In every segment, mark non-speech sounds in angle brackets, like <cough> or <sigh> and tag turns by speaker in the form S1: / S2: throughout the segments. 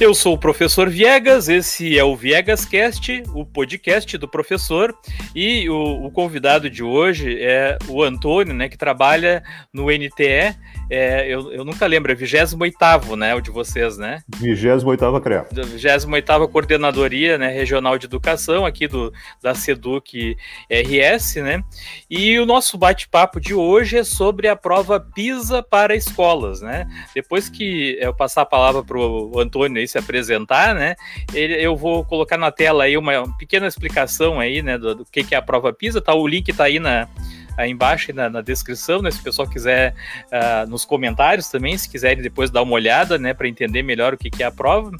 S1: Eu sou o professor Viegas, esse é o Viegas Cast, o podcast do professor, e o, o convidado de hoje é o Antônio, né, que trabalha no NTE é, eu, eu nunca lembro, é 28 né, o de vocês, né?
S2: 28 CREA.
S1: 28 Coordenadoria né, Regional de Educação, aqui do, da SEDUC RS, né? E o nosso bate-papo de hoje é sobre a prova PISA para escolas, né? Depois que eu passar a palavra para o Antônio aí se apresentar, né? Eu vou colocar na tela aí uma pequena explicação aí, né, do, do que, que é a prova PISA, tá? O link tá aí na aí embaixo na, na descrição, né? Se o pessoal quiser, uh, nos comentários também, se quiserem depois dar uma olhada, né, para entender melhor o que, que é a prova.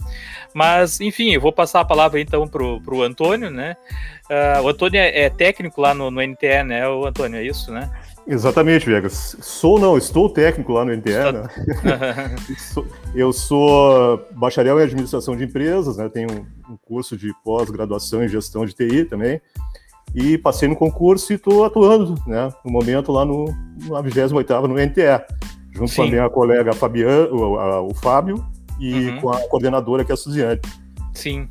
S1: Mas, enfim, eu vou passar a palavra então para o Antônio, né? Uh, o Antônio é, é, técnico lá no, no NTE, né? O Antônio, é isso, né?
S2: Exatamente, Vegas. Sou não, estou técnico lá no NTE, né? <laughs> <laughs> eu sou bacharel em administração de empresas, né? Tenho um curso de pós-graduação em gestão de TI também e passei no concurso e estou atuando, né, no momento lá no, na 28ª no NTE, junto Sim. com a minha colega Fabian, o, a, o Fábio e uhum. com a coordenadora que é a Suziane.
S1: Sim.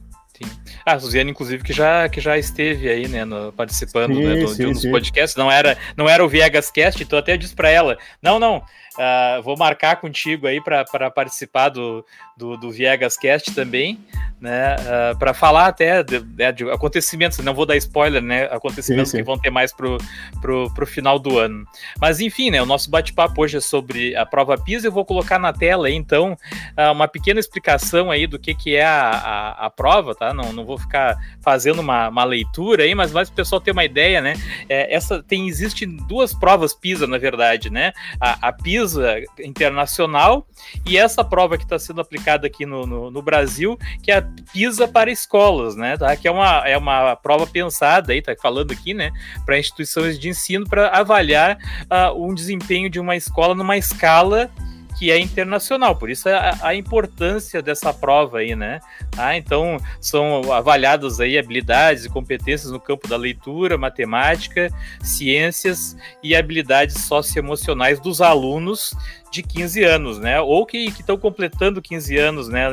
S1: Ah, a Suziane, inclusive, que já, que já esteve aí, né, no, participando sim, né, do, sim, de um dos podcasts, não era, não era o Viegas Cast, então até disse para ela, não, não, uh, vou marcar contigo aí para participar do, do, do Viegas Cast também, né, uh, ah, para falar até de, de, de, acontecimentos, não vou dar spoiler, né, acontecimentos sim, sim. que vão ter mais pro, pro, pro final do ano. Mas enfim, né, o nosso bate-papo hoje é sobre a prova PISA, eu vou colocar na tela aí, então, uh, uma pequena explicação aí do que, que é a, a, a, prova, tá? Não, não vou ficar fazendo uma, uma leitura aí, mas mais para o pessoal ter uma ideia, né, é, essa tem, existe duas provas PISA, na verdade, né, a, a PISA internacional e essa prova que está sendo aplicada aqui no, no, no Brasil, que é a PISA para escolas, né? Tá? Que é uma, é uma prova pensada aí, tá falando aqui, né? Para instituições de ensino para avaliar uh, um desempenho de uma escola numa escala que é internacional, por isso a, a, importância dessa prova aí, né? Ah, então são avaliadas aí habilidades e competências no campo da leitura, matemática, ciências e habilidades socioemocionais dos alunos de 15 anos, né? Ou que estão completando 15 anos, né?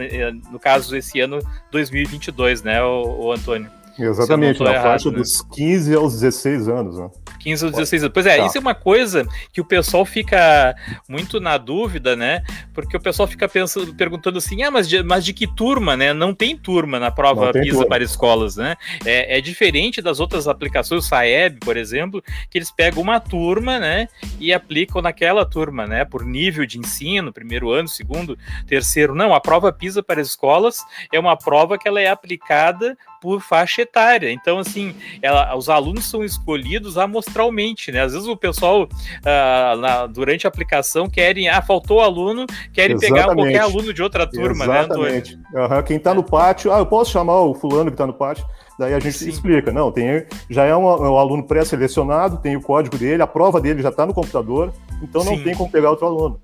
S1: No caso, esse ano 2022, né, o, o Antônio?
S2: Exatamente, na errado, faixa né? dos 15 aos 16 anos, né?
S1: 15 ou 16 anos. Pois é, tá. isso é uma coisa que o pessoal fica muito na dúvida, né? Porque o pessoal fica pensando, perguntando assim, ah, mas de, mas de que turma, né? Não tem turma na prova PISA turma. para escolas, né? É, é, diferente das outras aplicações, o SAEB, por exemplo, que eles pegam uma turma, né? E aplicam naquela turma, né? Por nível de ensino, primeiro ano, segundo, terceiro. Não, a prova PISA para escolas é uma prova que ela é aplicada por faixa etária. Então, assim, ela, os alunos são escolhidos amostralmente, né? Às vezes o pessoal, uh, na, durante a aplicação, querem, ah, faltou aluno, querem Exatamente. pegar qualquer aluno de outra turma,
S2: Exatamente. né, Uhum. Quem está no pátio, ah, eu posso chamar o fulano que está no pátio? Daí a gente Sim. explica, não, tem, já é um, um aluno pré-selecionado, tem o código dele, a prova dele já está no computador, então não Sim. tem como pegar outro aluno.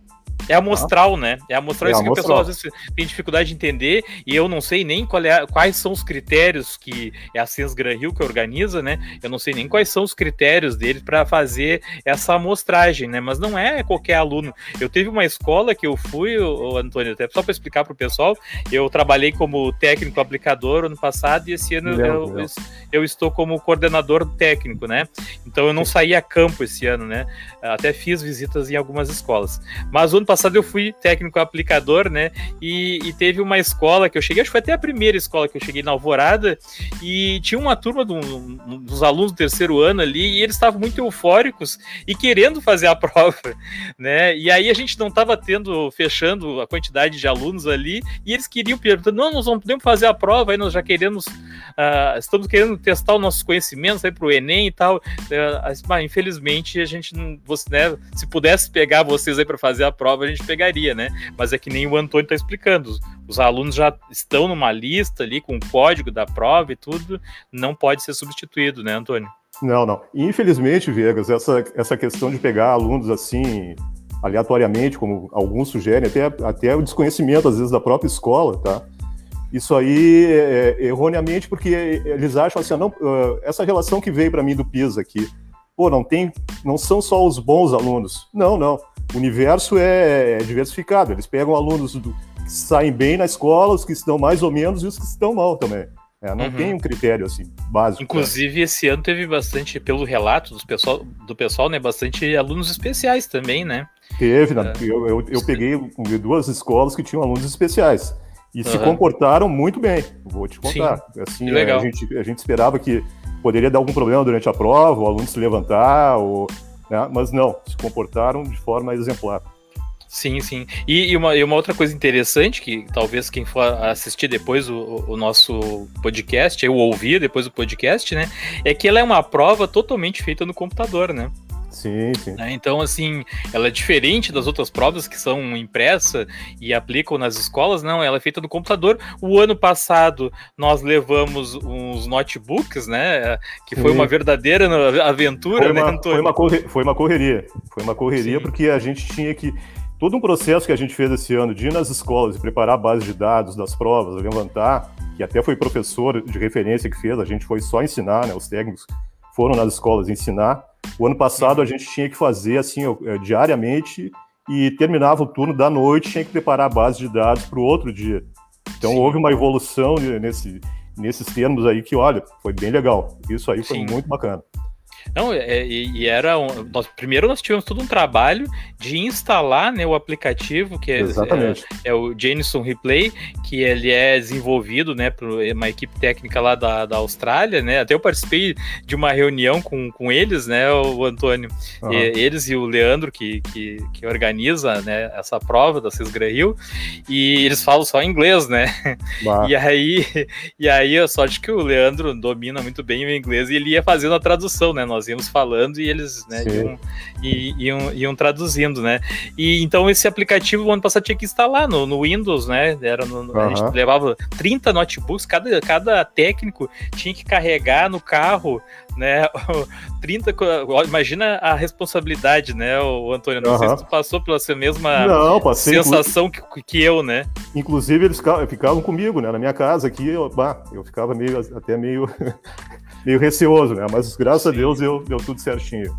S1: É amostral, né? É amostral é isso amostral. que o pessoal às vezes tem dificuldade de entender, e eu não sei nem é, quais são os critérios que é a Sens Gran Rio que organiza, né? Eu não sei nem quais são os critérios deles para fazer essa amostragem, né? Mas não é qualquer aluno. Eu teve uma escola que eu fui, o Antônio, até só para explicar para o pessoal, eu trabalhei como técnico aplicador ano passado e esse ano eu, eu, eu, estou como coordenador técnico, né? Então eu não saí a campo esse ano, né? Até fiz visitas em algumas escolas. Mas o ano passado eu fui técnico aplicador, né? E, e, teve uma escola que eu cheguei, acho que foi até a primeira escola que eu cheguei na Alvorada, e tinha uma turma do, dos alunos do terceiro ano ali, e eles estavam muito eufóricos e querendo fazer a <laughs> prova, né? E aí a gente não estava tendo, fechando a quantidade de alunos ali, e eles queriam perguntar: não, nós não podemos fazer a prova, aí nós já queremos, uh, estamos querendo testar os nossos conhecimentos aí para o Enem e tal. Uh, infelizmente, a gente, você, né, se pudesse pegar vocês aí para fazer a prova a gente pegaria, né? Mas é que nem o Antônio está explicando. Os, os, alunos já estão numa lista ali com o código da prova e tudo, não pode ser substituído, né, Antônio?
S2: Não, não. Infelizmente, Vegas, essa, essa questão de pegar alunos assim aleatoriamente, como alguns sugerem, até, até o desconhecimento, às vezes, da própria escola, tá? Isso aí, é, é, erroneamente, porque eles acham assim, não, essa relação que veio para mim do PISA aqui, pô, não tem, não são só os bons alunos. Não, não. O universo é, é diversificado. Eles pegam alunos do, que saem bem na escola, os que estão mais ou menos e os que estão mal também. É, não uhum. tem um critério assim básico.
S1: Inclusive, né? esse ano teve bastante, pelo relato do pessoal, do pessoal, né? Bastante alunos especiais também, né?
S2: Teve, né? É. Eu, eu, eu peguei duas escolas que tinham alunos especiais e uhum. se comportaram muito bem, vou te contar. Sim, assim, legal. A, gente, a gente esperava que poderia dar algum problema durante a prova, o aluno se levantar, ou, né? mas não, se comportaram de forma exemplar.
S1: Sim, sim. E, e, uma, e uma outra coisa interessante, que talvez quem for assistir depois o, o nosso podcast, eu ouvir depois o podcast, né? É que ela é uma prova totalmente feita no computador, né?
S2: Sim, sim.
S1: Né? Então, assim, ela é diferente das outras provas que são impressa e aplicam nas escolas, não, ela é feita no computador. O ano passado nós levamos uns notebooks, né? Que foi sim. uma verdadeira aventura,
S2: foi
S1: né,
S2: uma, né, Foi uma, correria, foi uma correria. Foi uma correria sim. porque a gente tinha que. Todo um processo que a gente fez esse ano de ir nas escolas e preparar a base de dados das provas, levantar, que até foi professor de referência que fez, a gente foi só ensinar, né? Os técnicos foram nas escolas ensinar o ano passado a gente tinha que fazer assim eh, diariamente e terminava o turno da noite, tinha que preparar a base de dados para o outro dia. Então Sim. houve uma evolução nesse, nesses termos aí que, olha, foi bem legal. Isso aí foi Sim. muito bacana.
S1: Não, é, e, era um, nós, primeiro nós tivemos todo um trabalho de instalar né, o aplicativo que é, é, é, o Jameson Replay, que ele é desenvolvido né, por uma equipe técnica lá da, da Austrália, né? Até eu participei de uma reunião com, com eles, né, o Antônio, uhum. e, eles e o Leandro que, que, que organiza né, essa prova da Cisgra Rio, e eles falam só inglês, né? Bah. E aí, <laughs> e aí a sorte que o Leandro domina muito bem o inglês e ele ia fazendo a tradução, né? Nós íamos falando e eles né, iam, iam, iam, traduzindo, né? E então esse aplicativo o ano passado tinha que instalar no, no Windows, né? Era no, uhum. A gente levava 30 notebooks, cada, cada técnico tinha que carregar no carro né? <laughs> 30, imagina a responsabilidade, né, o Antônio? Não uhum. sei se tu passou pela mesma
S2: não,
S1: passei, sensação que, que eu, né?
S2: Inclusive, eles ficavam comigo, né? Na minha casa aqui, eu, bah, eu ficava meio, até meio <laughs> meio receoso, né? Mas graças Sim. a Deus deu, deu tudo certinho.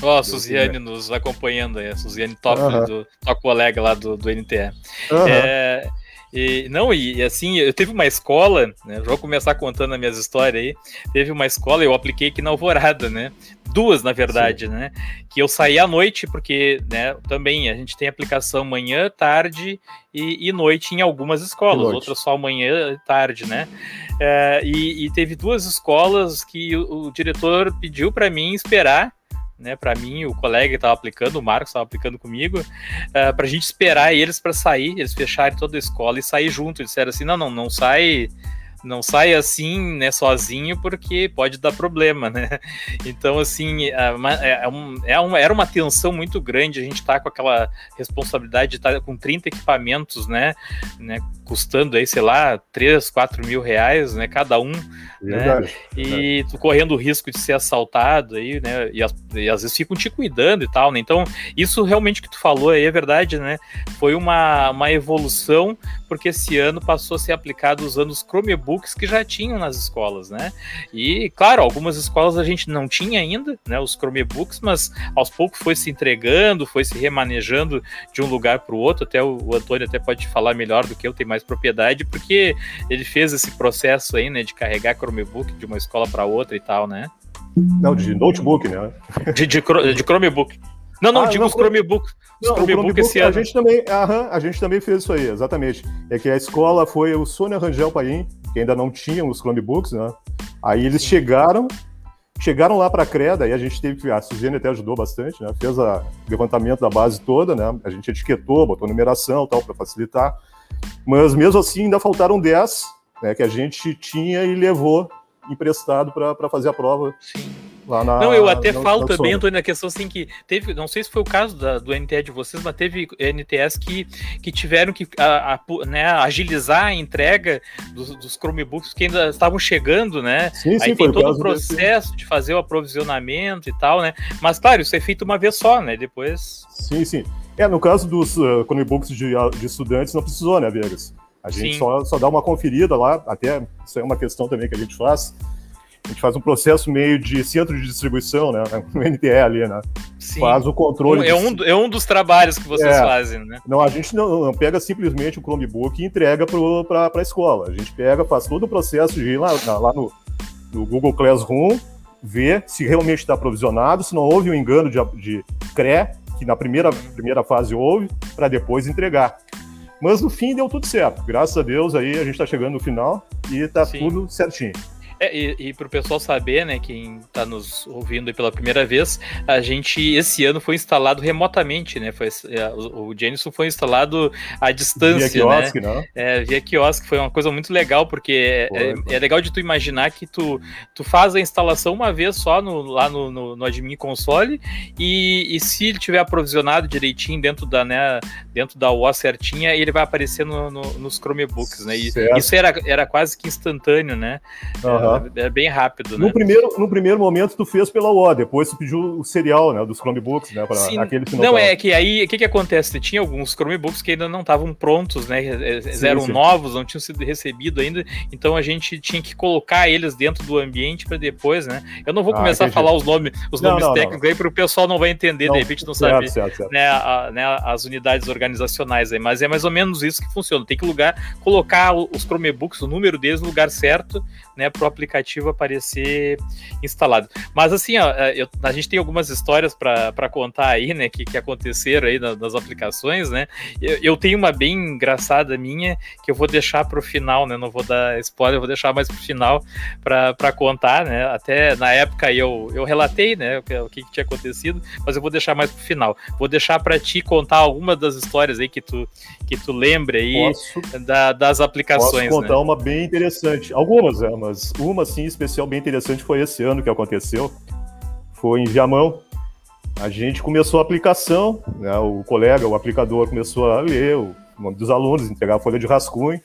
S1: Ó, oh, a Suziane nos acompanhando aí, a Suziane top, uh -huh. do, tua colega lá do, do NTE. Uh -huh. é, e, não, e assim, eu teve uma escola, né? Vou começar contando as minhas histórias aí. Teve uma escola, eu apliquei aqui na Alvorada, né? Duas, na verdade, Sim. né? Que eu saí à noite, porque, né, também a gente tem aplicação manhã, tarde e, e noite em algumas escolas, outras só manhã e tarde, né? É, e, e, teve duas escolas que o, o diretor pediu para mim esperar né, para mim, o colega estava aplicando, o Marcos estava aplicando comigo, uh, é, para a gente esperar eles para sair, eles fecharem toda a escola e sair junto. Eles disseram assim: não, não, não sai não sai assim, né, sozinho, porque pode dar problema, né? Então, assim, é, é, um, é uma, era uma tensão muito grande a gente estar tá com aquela responsabilidade de estar tá com 30 equipamentos, né, né, custando aí, sei lá, 3, 4 mil reais, né, cada um, né? Verdade, né? E tu correndo o risco de ser assaltado aí, né? E, e, às vezes ficam te cuidando e tal, né? Então, isso realmente que tu falou aí é verdade, né? Foi uma, uma evolução, porque esse ano passou a ser aplicado usando os Chromebooks que já tinham nas escolas, né? E, claro, algumas escolas a gente não tinha ainda, né? Os Chromebooks, mas aos poucos foi se entregando, foi se remanejando de um lugar para o outro. Até o, o Antônio até pode falar melhor do que eu, tem mais propriedade, porque ele fez esse processo aí, né? De carregar Chromebook de uma escola para outra e tal, né?
S2: Não, de notebook, né?
S1: De, de, de Chromebook. Não, não, ah, digo não, os Chromebook. Os não, Chromebook, Chromebook esse
S2: a Gente também, aham, a gente também fez isso aí, exatamente. É que a escola foi o Sônia Rangel Paim, que ainda não tinham os Chromebooks, né? Aí eles Sim. chegaram, chegaram lá para a Creda, e a gente teve que, a Suzane até ajudou bastante, né? Fez o levantamento da base toda, né? A gente etiquetou, botou numeração tal, para facilitar. Mas mesmo assim, ainda faltaram 10 né, que a gente tinha e levou emprestado para fazer a prova.
S1: Sim. Lá na, não, eu até na, falo na também, Antônio, na questão assim que teve, não sei se foi o caso da, do NTE de vocês, mas teve NTS que, que tiveram que a, a, né, agilizar a entrega dos, dos, Chromebooks que ainda estavam chegando, né? Sim, Aí sim, tem todo o processo desse... de fazer o aprovisionamento e tal, né? Mas claro, isso é feito uma vez só, né? Depois.
S2: Sim, sim. É, no caso dos uh, Chromebooks de, de estudantes, não precisou, né, Vegas? A gente só, só dá uma conferida lá, até isso é uma questão também que a gente faz. A gente faz um processo meio de centro de distribuição, né? <laughs> No NTE ali, né? Sim. faz o controle.
S1: É, um, é um dos trabalhos que vocês é, fazem, né?
S2: Não, a gente não, não pega simplesmente o Chromebook e entrega para a escola. A gente pega, faz todo o processo de ir lá, lá no, no Google Classroom, ver se realmente está provisionado, se não houve um engano de, de CRE, que na primeira, primeira fase houve, para depois entregar. Mas no fim deu tudo certo. Graças a Deus aí a gente está chegando no final e está tudo certinho.
S1: É, e, e para o pessoal saber, né, quem está nos ouvindo pela primeira vez, a gente esse ano foi instalado remotamente, né? Foi, é, o, o Jenison foi instalado à distância, via
S2: né? quiosque,
S1: né? É, via quiosque, foi uma coisa muito legal, porque é, é, é, legal de tu imaginar que tu, tu faz a instalação uma vez só no, lá no, no, no admin console e, e se ele tiver aprovisionado direitinho dentro da, né, dentro da UO certinha, ele vai aparecer no, no, nos Chromebooks, né? E isso era, era quase que instantâneo, né?
S2: Uhum.
S1: Uhum. É bem rápido,
S2: né? No primeiro, no primeiro momento tu fez pela UO, depois tu pediu o serial, né, dos Chromebooks, né, para aquele
S1: que não Não, é que aí, o que que acontece? Tinha alguns Chromebooks que ainda não estavam prontos, né, sim, eram sim. novos, não tinham sido recebidos ainda, então a gente tinha que colocar eles dentro do ambiente para depois, né? Eu não vou ah, começar a falar os nomes, os não, nomes não, técnicos não. aí para o pessoal não vai entender, de repente não sabe, certo, certo. Né, a, né, as unidades organizacionais aí, mas é mais ou menos isso que funciona. Tem que lugar, colocar os Chromebooks, o número deles no lugar certo, né, para o aplicativo aparecer instalado. Mas assim, ó, é, eu, a gente tem algumas histórias para contar aí, né, que, que aconteceram aí nas, nas aplicações, né? Eu, eu, tenho uma bem engraçada minha que eu vou deixar para o final, né? Não vou dar spoiler, vou deixar mais para o final para contar, né? Até na época eu, eu relatei, né, o que, o que tinha acontecido, mas eu vou deixar mais para o final. Vou deixar para ti contar alguma das histórias aí que tu que tu lembre aí posso, da, das aplicações.
S2: Posso contar
S1: né?
S2: uma bem interessante. Algumas, é, mas uma assim especial bem interessante foi esse ano que aconteceu. Foi em Viamão. A gente começou a aplicação, né, o colega, o aplicador, começou a ler o nome dos alunos, entregar a folha de rascunho.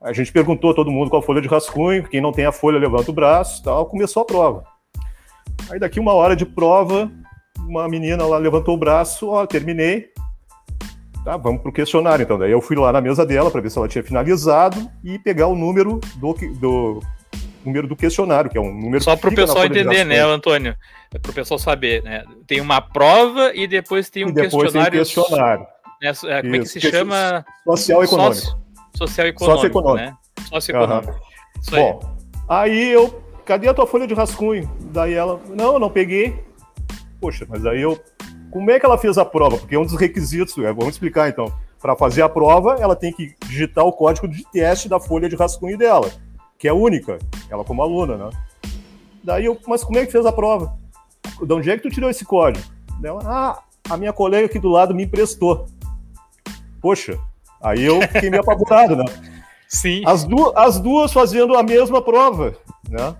S2: A gente perguntou a todo mundo qual folha de rascunho, quem não tem a folha levanta o braço, tal. Começou a prova. Aí daqui uma hora de prova, uma menina lá levantou o braço, ó, terminei. Tá, vamos para o questionário então. Daí eu fui lá na mesa dela para ver se ela tinha finalizado e pegar o número do, do número do questionário, que é um número
S1: Só para o pessoal entender, né, Antônio? É para o pessoal saber, né? Tem uma prova e depois tem um
S2: depois questionário. Tem questionário.
S1: Né? É, como é que se chama?
S2: Social econômico.
S1: Social econômico. Socioeconômico. Né?
S2: Socioeconômico. Uhum. Bom, aí eu. Cadê a tua folha de rascunho? Daí ela. Não, eu não peguei. Poxa, mas aí eu como é que ela fez a prova? Porque é um dos requisitos, é, vamos explicar então. Para fazer a prova, ela tem que digitar o código de teste da folha de rascunho dela, que é única, ela como aluna, né? Daí eu, mas como é que fez a prova? De onde é que tu tirou esse código? Ela, ah, a minha colega aqui do lado me emprestou. Poxa, aí eu fiquei meio apavorado, né? <laughs>
S1: Sim.
S2: As, du as duas fazendo a mesma prova, né?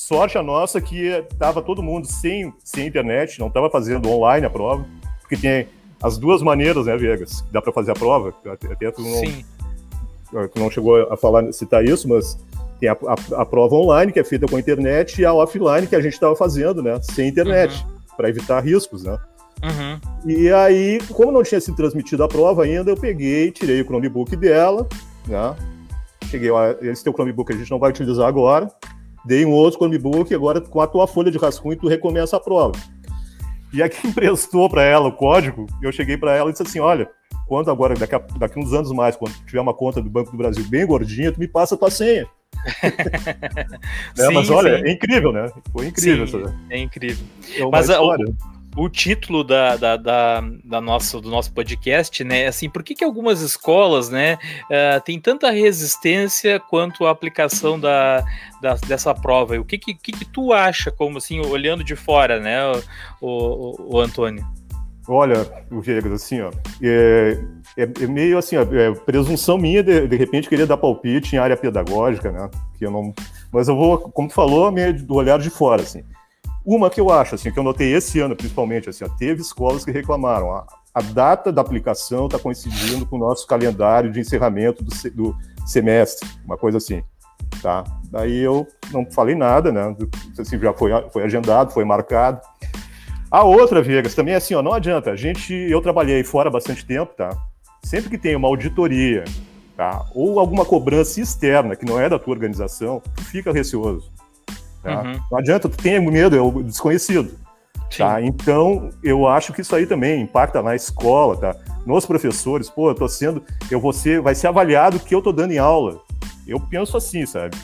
S2: Sorte a nossa que estava todo mundo sem, sem internet, não estava fazendo online a prova, porque tem as duas maneiras, né, Vegas, dá para fazer a prova. Até tu não, Sim. Tu não chegou a falar, citar isso, mas tem a, a, a, prova online, que é feita com a internet, e a offline, que a gente estava fazendo, né, sem internet, uhum. para evitar riscos, né.
S1: Uhum.
S2: E aí, como não tinha sido transmitida a prova ainda, eu peguei, tirei o Chromebook dela, né, cheguei lá, esse teu Chromebook a gente não vai utilizar agora, dei um outro Chromebook, agora com a tua folha de rascunho tu recomeça a prova. E a que <laughs> emprestou para ela o código, eu cheguei para ela e disse assim, olha, quando agora, daqui, a, daqui uns anos mais, quando tiver uma conta do Banco do Brasil bem gordinha, tu me passa a tua senha. <laughs> sim, mas olha, sim. é incrível, né? Foi incrível. Sim, essa,
S1: é incrível. É mas história. a, o título da, da, da, da nossa, do nosso podcast, né? Assim, por que, que algumas escolas, né, uh, tem tanta resistência quanto a aplicação da, da dessa prova? O que, que, que, tu acha, como assim, olhando de fora, né, o, o, o Antônio?
S2: Olha, o Viegas, assim, ó, é, é, é meio assim, ó, é presunção minha de, de repente querer dar palpite em área pedagógica, né? Que eu não, mas eu vou, como tu falou, meio do olhar de fora, assim. Uma que eu acho, assim, que eu notei esse ano, principalmente, assim, ó, teve escolas que reclamaram. A, a data da aplicação está coincidindo com o nosso calendário de encerramento do, do, semestre, uma coisa assim, tá? Daí eu não falei nada, né? Assim, já foi, foi agendado, foi marcado. A outra, Vegas, também é assim, ó, não adianta. A gente, eu trabalhei fora bastante tempo, tá? Sempre que tem uma auditoria, tá? Ou alguma cobrança externa que não é da tua organização, fica receoso. Tá? Uhum. Não adianta, tu tem medo, é o desconhecido. Tá? Então, eu acho que isso aí também impacta na escola, tá? Nos professores, pô, eu tô sendo, eu vou ser, vai ser avaliado o que eu tô dando em aula. Eu penso assim, sabe?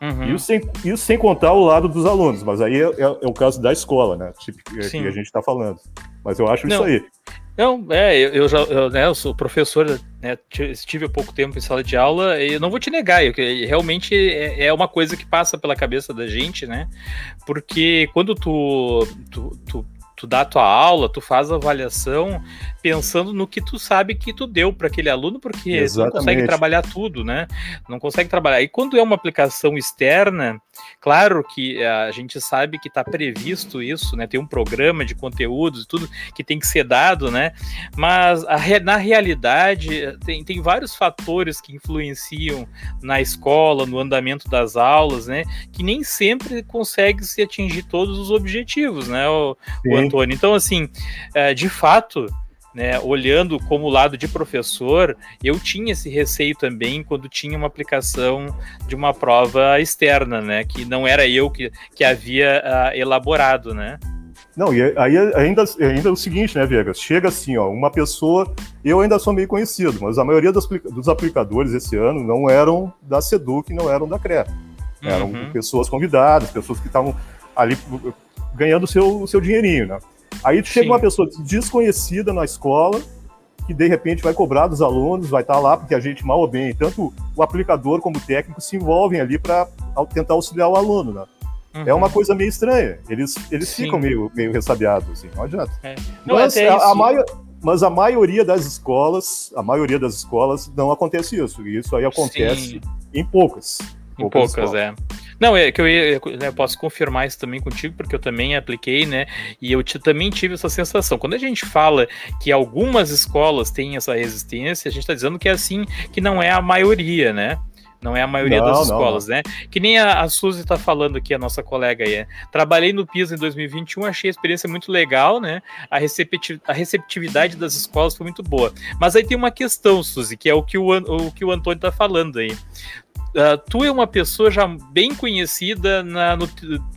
S2: Uhum. Isso, sem, isso sem contar o lado dos alunos, mas aí é, é, é o caso da escola, né? Tipo, que a gente está falando. Mas eu acho Não. isso aí.
S1: Não, é, eu, já eu, né, eu sou professor, né, estive há pouco tempo em sala de aula e não vou te negar, eu, realmente é, é, uma coisa que passa pela cabeça da gente, né? Porque quando tu, tu, tu tu dá a tua aula, tu faz a avaliação pensando no que tu sabe que tu deu para aquele aluno, porque Exatamente. não consegue trabalhar tudo, né? Não consegue trabalhar. E quando é uma aplicação externa, claro que a gente sabe que está previsto isso, né? Tem um programa de conteúdos e tudo que tem que ser dado, né? Mas a, na realidade tem, tem vários fatores que influenciam na escola, no andamento das aulas, né? Que nem sempre consegue se atingir todos os objetivos, né, o, o Antônio? Então, assim, é, de fato, né, olhando como lado de professor, eu tinha esse receio também quando tinha uma aplicação de uma prova externa, né, que não era eu que, que havia uh, elaborado, né.
S2: Não, e aí ainda, ainda é o seguinte, né, Vegas? Chega assim, ó, uma pessoa, eu ainda sou meio conhecido, mas a maioria dos, dos aplicadores esse ano não eram da Seduc, não eram da CRE. Eram uhum. pessoas convidadas, pessoas que estavam ali ganhando o seu, seu dinheirinho, né? Aí chega Sim. uma pessoa desconhecida na escola, que de repente vai cobrar dos alunos, vai estar lá, porque a gente, mal ou bem, tanto o aplicador como o técnico se envolvem ali para tentar auxiliar o aluno, né? Uhum. É uma coisa meio estranha. Eles, eles ficam meio, meio ressabiados, assim, não adianta. É. Não, mas, a, a mas a maioria das escolas, a maioria das escolas não acontece isso. E isso aí acontece Sim. em poucas.
S1: Em poucas, poucas é. Não, é que eu, ia, né, eu posso confirmar isso também contigo, porque eu também apliquei, né? E eu também tive essa sensação. Quando a gente fala que algumas escolas têm essa resistência, a gente está dizendo que é assim, que não é a maioria, né? Não é a maioria não, das escolas, não. né? Que nem a, a Suzy está falando aqui, a nossa colega aí. É. Trabalhei no PISA em 2021, achei a experiência muito legal, né? A, a receptividade das escolas foi muito boa. Mas aí tem uma questão, Suzy, que é o que o, o, que o Antônio está falando aí. Uh, tu é uma pessoa já bem conhecida na, no,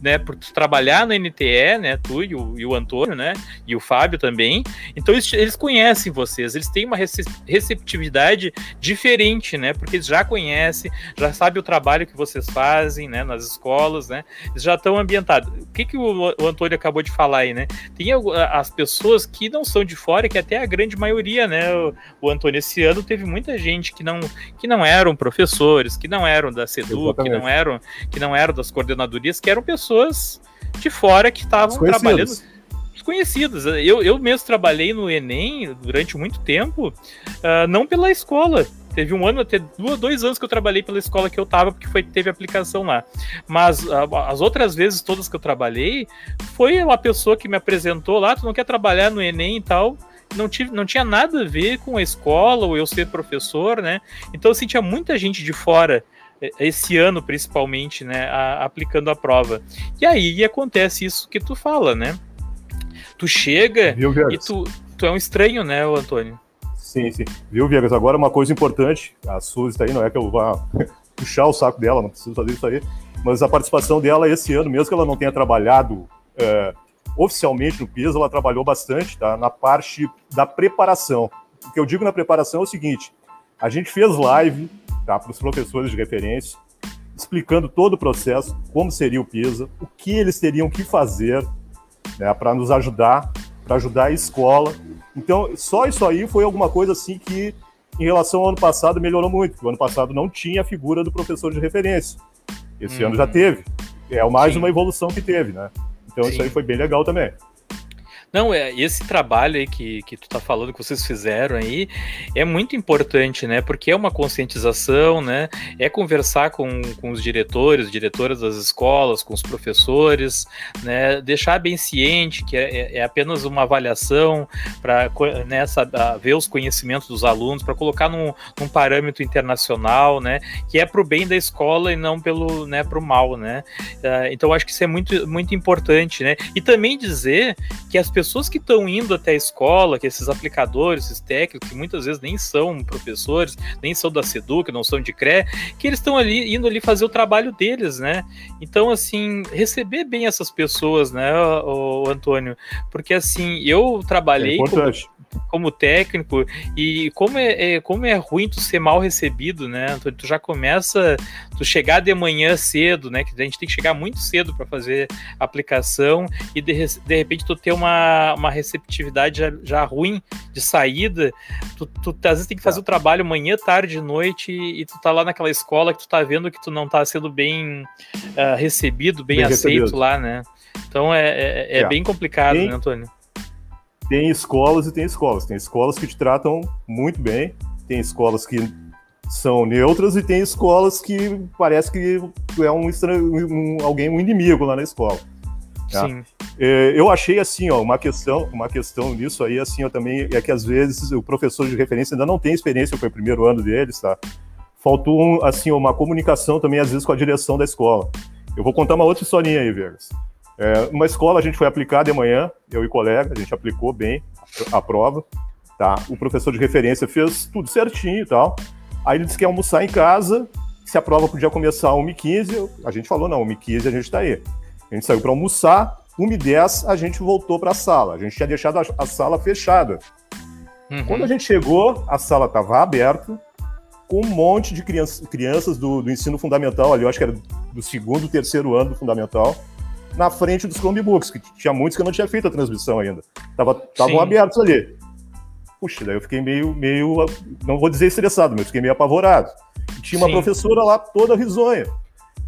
S1: né, por trabalhar na NTE, né? Tu e o, e o, Antônio, né? E o Fábio também. Então eles, eles conhecem vocês, eles têm uma receptividade diferente, né? Porque eles já conhecem, já sabem o trabalho que vocês fazem, né? Nas escolas, né? Eles já estão ambientados. O que, que o, o Antônio acabou de falar aí, né? Tem as pessoas que não são de fora, que até a grande maioria, né? O, o Antônio, esse ano teve muita gente que não, que não eram professores, que não eram da CEDU, que não eram, que não eram das coordenadorias, que eram pessoas de fora que estavam trabalhando desconhecidas. Eu, eu mesmo trabalhei no Enem durante muito tempo, uh, não pela escola. Teve um ano, até dois anos que eu trabalhei pela escola que eu tava, porque foi, teve aplicação lá. Mas uh, as outras vezes todas que eu trabalhei, foi uma pessoa que me apresentou lá, tu não quer trabalhar no Enem e tal não, tive, não tinha nada a ver com a escola ou eu ser professor, né? Então, assim, tinha muita gente de fora esse ano principalmente, né, a, aplicando a prova. E aí acontece isso que tu fala, né? Tu chega Viu, e tu, tu é um estranho, né, Antônio?
S2: Sim, sim. Viu, Viegas? Agora uma coisa importante, a Suzy está aí, não é que eu vá <laughs> puxar o saco dela, não preciso fazer isso aí, mas a participação dela esse ano, mesmo que ela não tenha trabalhado é, oficialmente no PISA, ela trabalhou bastante tá, na parte da preparação. O que eu digo na preparação é o seguinte: a gente fez live tá, para os professores de referência, explicando todo o processo, como seria o PISA, o que eles teriam que fazer né, para nos ajudar, para ajudar a escola. Então, só isso aí foi alguma coisa assim que, em relação ao ano passado, melhorou muito, o ano passado não tinha a figura do professor de referência. Esse ano já uhum. teve. É mais Sim. uma evolução que teve, né? Então Sim. isso aí foi bem legal também.
S1: Não, é, esse trabalho aí que, que tu tá falando, que vocês fizeram aí, é muito importante, né? Porque é uma conscientização, né? É conversar com, com os diretores, diretoras das escolas, com os professores, né? Deixar bem ciente que é, é, apenas uma avaliação para né, ver os conhecimentos dos alunos, para colocar num, num, parâmetro internacional, né? Que é para o bem da escola e não pelo, né, para o mal, né? Uh, então acho que isso é muito, muito importante, né? E também dizer que as pessoas pessoas que estão indo até a escola, que esses aplicadores, esses técnicos, que muitas vezes nem são professores, nem são da SEDUC, não são de CRE, que eles estão ali indo ali fazer o trabalho deles, né? Então, assim, receber bem essas pessoas, né, o, Antônio? Porque assim, eu trabalhei. É importante como técnico e como é, é, como é ruim tu ser mal recebido, né? Tu, tu, já começa, tu chegar de manhã cedo, né? Que a gente tem que chegar muito cedo para fazer aplicação e de, de repente tu ter uma, uma receptividade já, já ruim de saída, tu, tu às vezes tem que fazer o trabalho manhã, tarde, noite e, e, tu tá lá naquela escola que tu tá vendo que tu não tá sendo bem uh, recebido, bem, bem aceito recebido. lá, né? Então é, é, é, é. bem complicado, né, Antônio?
S2: Tem escolas e tem escolas. Tem escolas que te tratam muito bem, tem escolas que são neutras e tem escolas que parece que tu é um, um alguém, um inimigo lá na escola. Tá? Sim. É, eu achei assim, ó, uma questão, uma questão nisso aí, assim, ó, também é que às vezes o professor de referência ainda não tem experiência, foi o primeiro ano deles, tá? Faltou, assim, uma comunicação também, às vezes, com a direção da escola. Eu vou contar uma outra historinha aí, Vegas. É, uma escola a gente foi aplicar de manhã, eu e colega, a gente aplicou bem a, prova, tá? O professor de referência fez tudo certinho e tal. Aí ele disse que ia almoçar em casa, se a prova podia começar às 1h15, a gente falou, não, 1h15 a gente está aí. A gente saiu para almoçar, 1h10 a gente voltou para a sala. A gente tinha deixado a, a sala fechada. Uhum. Quando a gente chegou, a sala estava aberta, com um monte de criança, crianças do, do, ensino fundamental ali, eu acho que era do segundo, terceiro ano do fundamental, na frente dos Chromebooks, que tinha muitos que eu não tinha feito a transmissão ainda. Estavam abertos ali. Puxa, daí eu fiquei meio, meio, não vou dizer estressado, mas fiquei meio apavorado. E tinha uma Sim. professora lá toda risonha.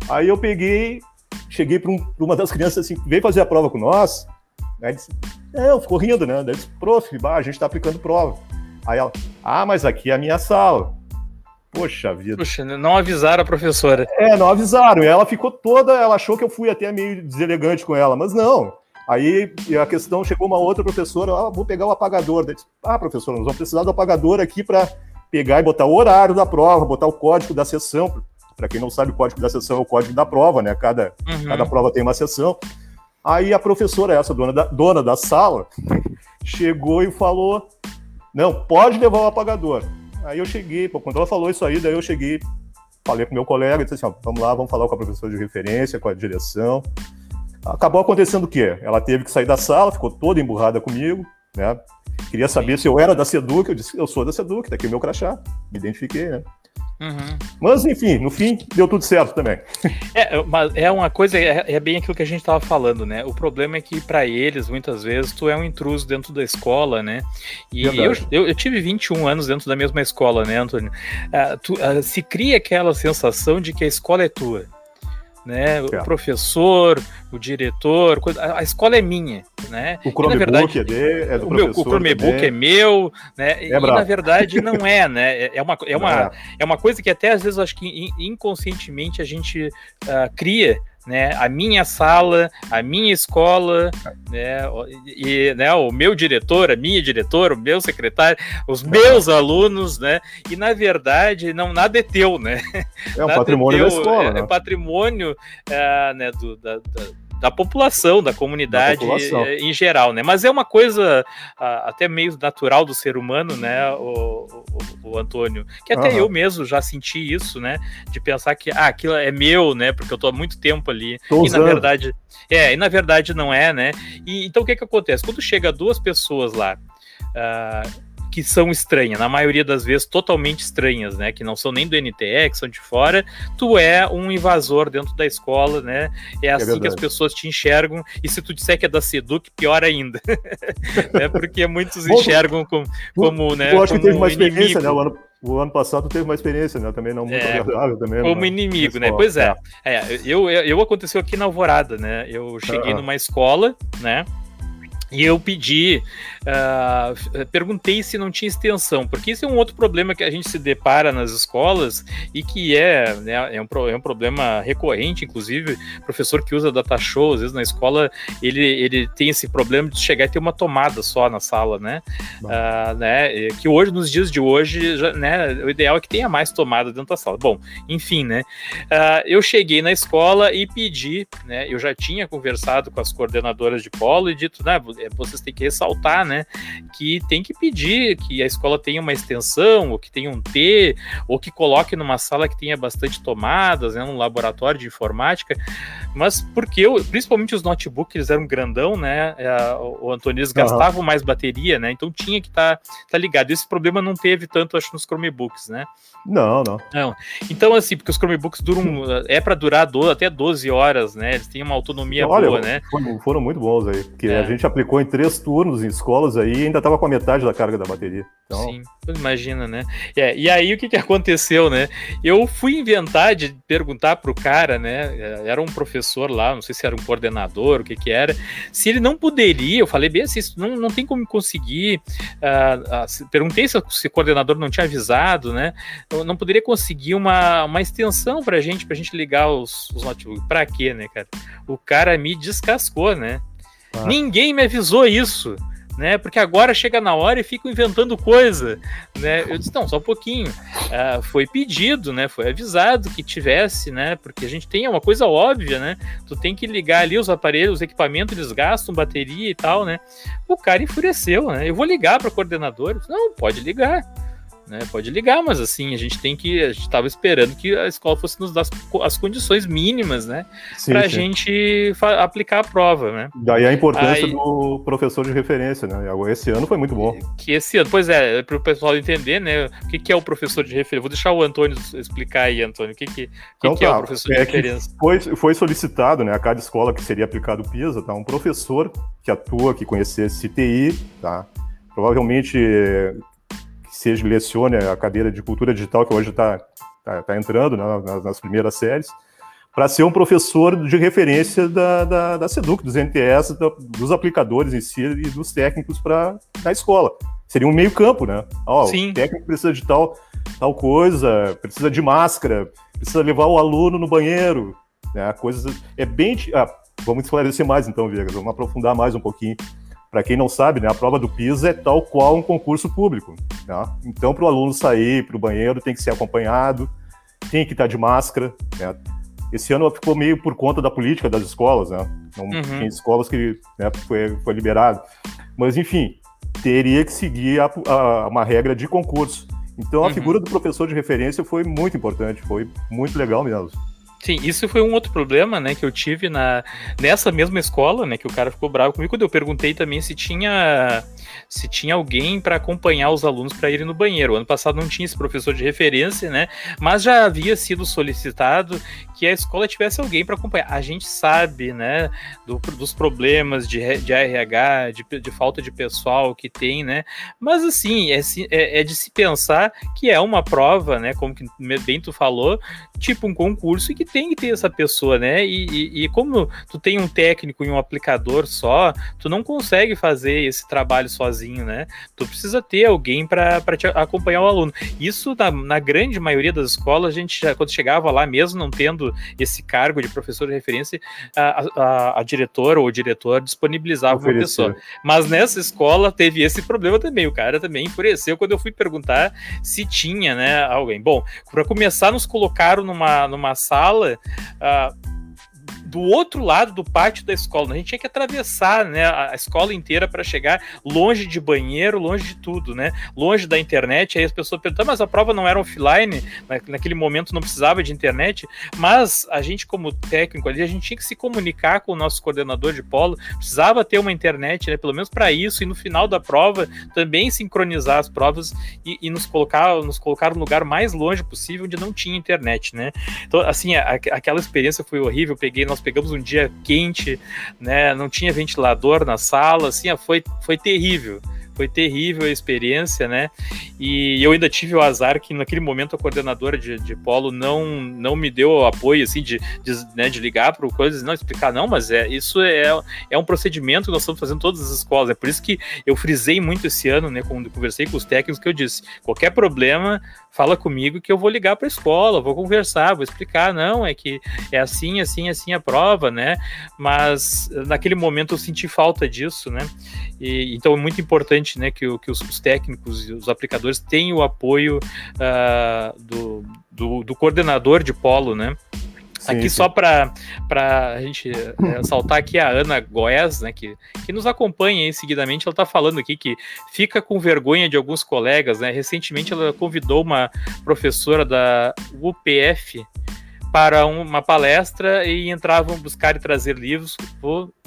S2: Aí eu peguei, cheguei para um, uma das crianças assim, veio fazer a prova com nós. Aí disse, é, ficou rindo, né? Daí disse, prof, bah, a gente está aplicando prova. Aí ela, ah, mas aqui é a minha sala. Poxa vida. Poxa,
S1: não avisaram a professora.
S2: É, não avisaram. E ela ficou toda. Ela achou que eu fui até meio deselegante com ela, mas não. Aí a questão chegou uma outra professora, ah, vou pegar o apagador. Disse, ah, professora, nós vamos precisar do apagador aqui para pegar e botar o horário da prova, botar o código da sessão. Para quem não sabe, o código da sessão é o código da prova, né? Cada, uhum. cada prova tem uma sessão. Aí a professora, essa dona da, dona da sala, <laughs> chegou e falou: Não, pode levar o apagador. Aí eu cheguei, pô, quando ela falou isso aí, daí eu cheguei, falei com meu colega, disse assim, ó, vamos lá, vamos falar com a professora de referência, com a direção. Acabou acontecendo o quê? Ela teve que sair da sala, ficou toda emburrada comigo, né? Queria saber Sim. se eu era da Seduc, eu disse, eu sou da Seduc, tá aqui o meu crachá, me identifiquei, né? Uhum. Mas, enfim, no fim, deu tudo certo também.
S1: É, mas é uma coisa, é, é bem aquilo que a gente estava falando, né? O problema é que, para eles, muitas vezes, tu é um intruso dentro da escola, né? E eu, eu, eu, tive 21 anos dentro da mesma escola, né, Antônio? Uh, tu, uh, se cria aquela sensação de que a escola é tua né? O é. professor, o diretor, a escola é minha, né?
S2: O Chromebook verdade, é, de, é do
S1: o meu, O Chromebook é meu, né? É e bravo. na verdade <laughs> não é, né? É, é uma, é, uma, é. é uma coisa que até às vezes eu acho que inconscientemente a gente uh, cria né, a minha sala, a minha escola, né, e, né, o meu diretor, a minha diretora, o meu secretário, os meus alunos, né, e na verdade não nada é teu, né?
S2: É um patrimônio é teu, da escola, é,
S1: né? é patrimônio uh, né, do, da, da da população, da comunidade da população. Eh, em geral, né? Mas é uma coisa até meio natural do ser humano, né, o, o, o Antônio? Que até uhum. eu mesmo já senti isso, né? De pensar que ah, aquilo é meu, né? Porque eu tô há muito tempo ali. Tô e usando. na verdade, é, e na verdade não é, né? E então o que que acontece? Quando chega duas pessoas lá. Uh, que são estranhas, na maioria das vezes totalmente estranhas, né? Que não são nem do NTE, que são de fora. Tu é um invasor dentro da escola, né? É, é assim que as pessoas te enxergam. E se tu disser que é da Seduc, pior ainda. <laughs> é Porque muitos enxergam como, como né?
S2: Eu acho que teve uma experiência, né? O ano, o ano passado teve uma experiência, né? Também não muito é, agradável também.
S1: Como né? inimigo, né? Pois é. é. é eu, eu, eu, aconteceu aqui na Alvorada, né? Eu cheguei numa escola, né? E eu pedi, uh, perguntei se não tinha extensão, porque isso é um outro problema que a gente se depara nas escolas e que é, né, é, um, é um problema recorrente, inclusive, professor que usa data show, às vezes na escola, ele, ele tem esse problema de chegar e ter uma tomada só na sala, né? Uh, né que hoje, nos dias de hoje, já, né, o ideal é que tenha mais tomada dentro da sala. Bom, enfim, né? Uh, eu cheguei na escola e pedi, né? Eu já tinha conversado com as coordenadoras de polo e dito, né? é, vocês têm que ressaltar, né, que tem que pedir que a escola tenha uma extensão, ou que tenha um T, ou que coloque numa sala que tenha bastante tomadas, né, um laboratório de informática, mas porque eu, principalmente os notebooks, eles eram grandão, né, é, o gastavam uhum. mais bateria, né, então tinha que estar tá, tá ligado. Esse problema não teve tanto, acho, nos Chromebooks, né.
S2: Não, não.
S1: não. Então, assim, porque os Chromebooks duram, <laughs> é para durar do, até 12 horas, né, eles têm uma autonomia Olha, boa, né.
S2: Foram, foram muito bons aí, porque é. a gente aplicou em três turnos em escolas aí e ainda estava com a metade da carga da bateria.
S1: Então... Sim, imagina, né? É, e aí o que, que aconteceu, né? Eu fui inventar de perguntar pro cara, né? É, era um professor lá, não sei se era um coordenador, o que que era, se ele não poderia, eu falei bem assim, não, não tem como conseguir. Uh, uh, perguntei se, se o coordenador não tinha avisado, né? Eu não poderia conseguir uma, uma extensão pra gente, pra gente ligar os, os notebooks. Pra quê, né, cara? O cara me descascou, né? Ah. Ninguém me avisou isso né? Porque agora chega na hora e ficam inventando coisa, né? Eu disse, não, só um pouquinho. Uh, foi pedido, né? Foi avisado que tivesse, né? Porque a gente tem uma coisa óbvia, né? Tu tem que ligar ali os aparelhos, os equipamentos, eles gastam bateria e tal, né? O cara enfureceu, né? Eu vou ligar para o coordenador. Não, pode ligar né? Pode ligar, mas assim, a gente tem que. A gente estava esperando que a escola fosse nos dar as, as condições mínimas, né? Para a gente aplicar a prova, né?
S2: Daí a importância Aí, do professor de referência, né? Esse ano foi muito bom.
S1: Que esse ano, pois é, para o pessoal entender, né? O que, que é o professor de referência? Vou deixar o Antônio explicar aí, Antônio. O que, que, então, que, tá. é o tá. professor é de referência?
S2: Foi, foi solicitado, né? A cada escola que seria aplicado o PISA, tá? Um professor que atua, que conhecesse TI, tá? Provavelmente seja lecione a cadeira de cultura digital que hoje está tá, tá entrando né, nas, nas, primeiras séries, para ser um professor de referência da, da, da SEDUC, dos NTS, da, dos aplicadores em si e dos técnicos para a escola. Seria um meio campo, né? Ó, Sim. O técnico precisa de tal, tal coisa, precisa de máscara, precisa levar o aluno no banheiro, né? Coisas é bem ah, vamos esclarecer mais então, Viegas, vamos aprofundar mais um pouquinho. Para quem não sabe, né, a prova do PISA é tal qual um concurso público. Né? Então, para o aluno sair para o banheiro, tem que ser acompanhado, tem que estar de máscara. Né? Esse ano ficou meio por conta da política das escolas, né? Não uhum. tem escolas que né, foi, foi liberado. Mas, enfim, teria que seguir a, a, uma regra de concurso. Então, a uhum. figura do professor de referência foi muito importante, foi muito legal mesmo.
S1: Sim, isso foi um outro problema, né, que eu tive na nessa mesma escola, né, que o cara ficou bravo comigo quando eu perguntei também se tinha se tinha alguém para acompanhar os alunos para irem no banheiro. Ano passado não tinha esse professor de referência, né? Mas já havia sido solicitado que a escola tivesse alguém para acompanhar. A gente sabe, né, do, dos problemas de, de RH, de, de, falta de pessoal que tem, né? Mas assim, é, é, é, de se pensar que é uma prova, né? Como que bem tu falou, tipo um concurso e que tem que ter essa pessoa, né? E, e, e como tu tem um técnico e um aplicador só, tu não consegue fazer esse trabalho sozinho, né? Tu precisa ter alguém para acompanhar o aluno. Isso na, na grande maioria das escolas, a gente já, quando chegava lá mesmo, não tendo esse cargo de professor de referência, a, a, a diretora ou o diretor disponibilizava uma pessoa. Mas nessa escola teve esse problema também. O cara também enfureceu quando eu fui perguntar se tinha, né, alguém. Bom, para começar, nos colocaram numa, numa sala. Uh, do outro lado do pátio da escola. A gente tinha que atravessar né, a escola inteira para chegar longe de banheiro, longe de tudo, né? Longe da internet. Aí as pessoas perguntam, mas a prova não era offline, naquele momento não precisava de internet. Mas a gente, como técnico ali, a gente tinha que se comunicar com o nosso coordenador de polo, precisava ter uma internet, né? Pelo menos para isso, e no final da prova também sincronizar as provas e, e, nos colocar nos colocar no lugar mais longe possível onde não tinha internet, né? Então, assim, a, aquela experiência foi horrível. Peguei nós pegamos um dia quente, né? Não tinha ventilador na sala, assim, foi, foi terrível. Foi terrível a experiência, né? E eu ainda tive o azar que naquele momento a coordenadora de, de polo não, não me deu apoio, assim, de, de, né, de ligar para o coisa, não explicar, não, mas é, isso é, é um procedimento que nós estamos fazendo em todas as escolas. É por isso que eu frisei muito esse ano, né? Quando conversei com os técnicos, que eu disse: qualquer problema, fala comigo que eu vou ligar para a escola, vou conversar, vou explicar, não, é que é assim, assim, assim a prova, né? Mas naquele momento eu senti falta disso, né? E, então é muito importante, né, que, que os, os técnicos e os aplicadores tenham o apoio uh, do, do, do coordenador de polo, né? Aqui sim. só para a gente <laughs> é, saltar aqui a Ana Goes, né, que, que nos acompanha aí seguidamente, ela está falando aqui que fica com vergonha de alguns colegas, né? Recentemente ela convidou uma professora da UPF para uma palestra e entravam buscar e trazer livros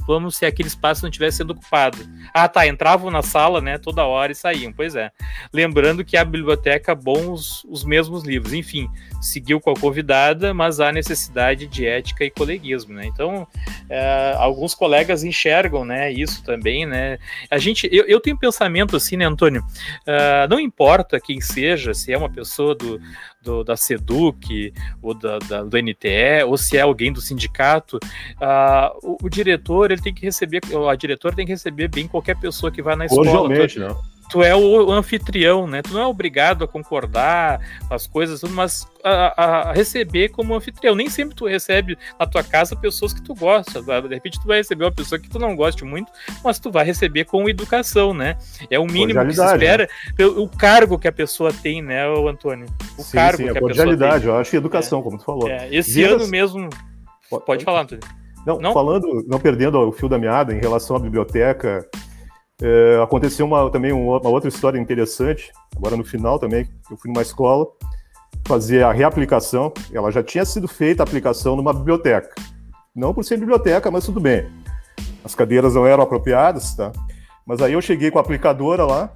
S1: como se aquele espaço não estivesse sendo ocupado. Ah, tá, entravam na sala, né, toda hora e saíam, pois é. Lembrando que a biblioteca bons os mesmos livros. Enfim, seguiu com a convidada, mas há necessidade de ética e coleguismo, né? Então, é, alguns colegas enxergam, né, isso também, né? A gente, eu, eu tenho um pensamento assim, né, Antônio? Uh, não importa quem seja, se é uma pessoa do, do, da SEDUC, ou da, da, do NTE, ou se é alguém do sindicato, uh, o, o, diretor ele tem que receber, a diretora tem que receber bem qualquer pessoa que vai na escola.
S2: Cordialmente, né?
S1: Tu é o anfitrião, né? Tu não é obrigado a concordar com as coisas, mas a, a, receber como anfitrião. Nem sempre tu recebe na tua casa pessoas que tu gosta. De repente tu vai receber uma pessoa que tu não goste muito, mas tu vai receber com educação, né? É o mínimo que se espera né? o cargo que a pessoa tem, né, o Antônio? O
S2: sim, cargo sim, que a, a cordialidade, eu acho que educação, é. como tu falou. É,
S1: esse ano mesmo. Pode, pode falar, Antônio.
S2: Não, não, falando, não perdendo o fio da meada em relação à biblioteca, é, aconteceu uma, também uma, outra história interessante, agora no final também, eu fui numa escola fazer a reaplicação, ela já tinha sido feita a aplicação numa biblioteca. Não por ser biblioteca, mas tudo bem. As cadeiras não eram apropriadas, tá? Mas aí eu cheguei com a aplicadora lá